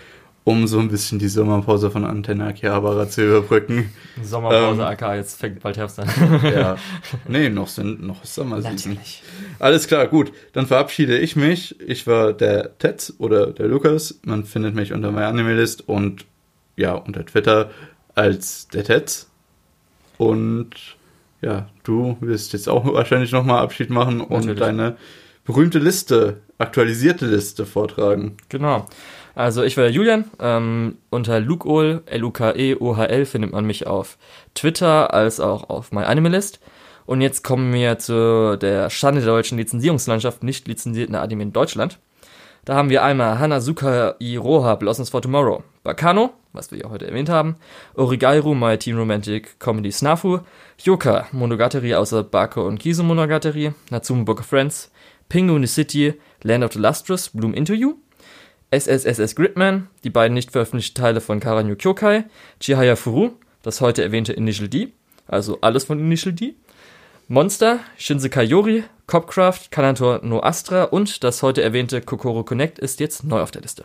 S2: um so ein bisschen die Sommerpause von Antenne Akihabara zu überbrücken.
S1: Sommerpause,
S2: Ähm.
S1: AK, jetzt fängt bald Herbst an.
S2: ja. Nee, noch sind noch ist Sommerseason.
S1: Natürlich.
S2: Alles klar, gut. Dann verabschiede ich mich. Ich war der Tetz oder der Lukas. Man findet mich unter MyAnimeList und ja, unter Twitter als der Tetz. Und ja, du wirst jetzt auch wahrscheinlich nochmal Abschied machen und
S1: Natürlich.
S2: deine berühmte Liste, aktualisierte Liste vortragen.
S1: Genau. Also ich war Julian. Ähm, unter Lukeol, L-U-K-E-O-H-L findet man mich auf Twitter als auch auf MyAnimeList. Und jetzt kommen wir zu der Schande der deutschen Lizenzierungslandschaft, nicht lizenzierten Anime in Deutschland. Da haben wir einmal Hanazuka Iroha, Blossoms for Tomorrow, Bakano, was wir ja heute erwähnt haben, Origairu, My Teen Romantic Comedy Snafu, Yoka, Monogatari außer Bako und Kiso Monogatari, Natsume Book of Friends, Pingu City, Land of the Lustrous, Bloom You, SSSS Gridman, die beiden nicht veröffentlichten Teile von Karanyu Kyokai, Chihaya Furu, das heute erwähnte Initial D, also alles von Initial D, Monster, Shinsekai Yori, Copcraft, Kanator no Astra und das heute erwähnte Kokoro Connect ist jetzt neu auf der Liste.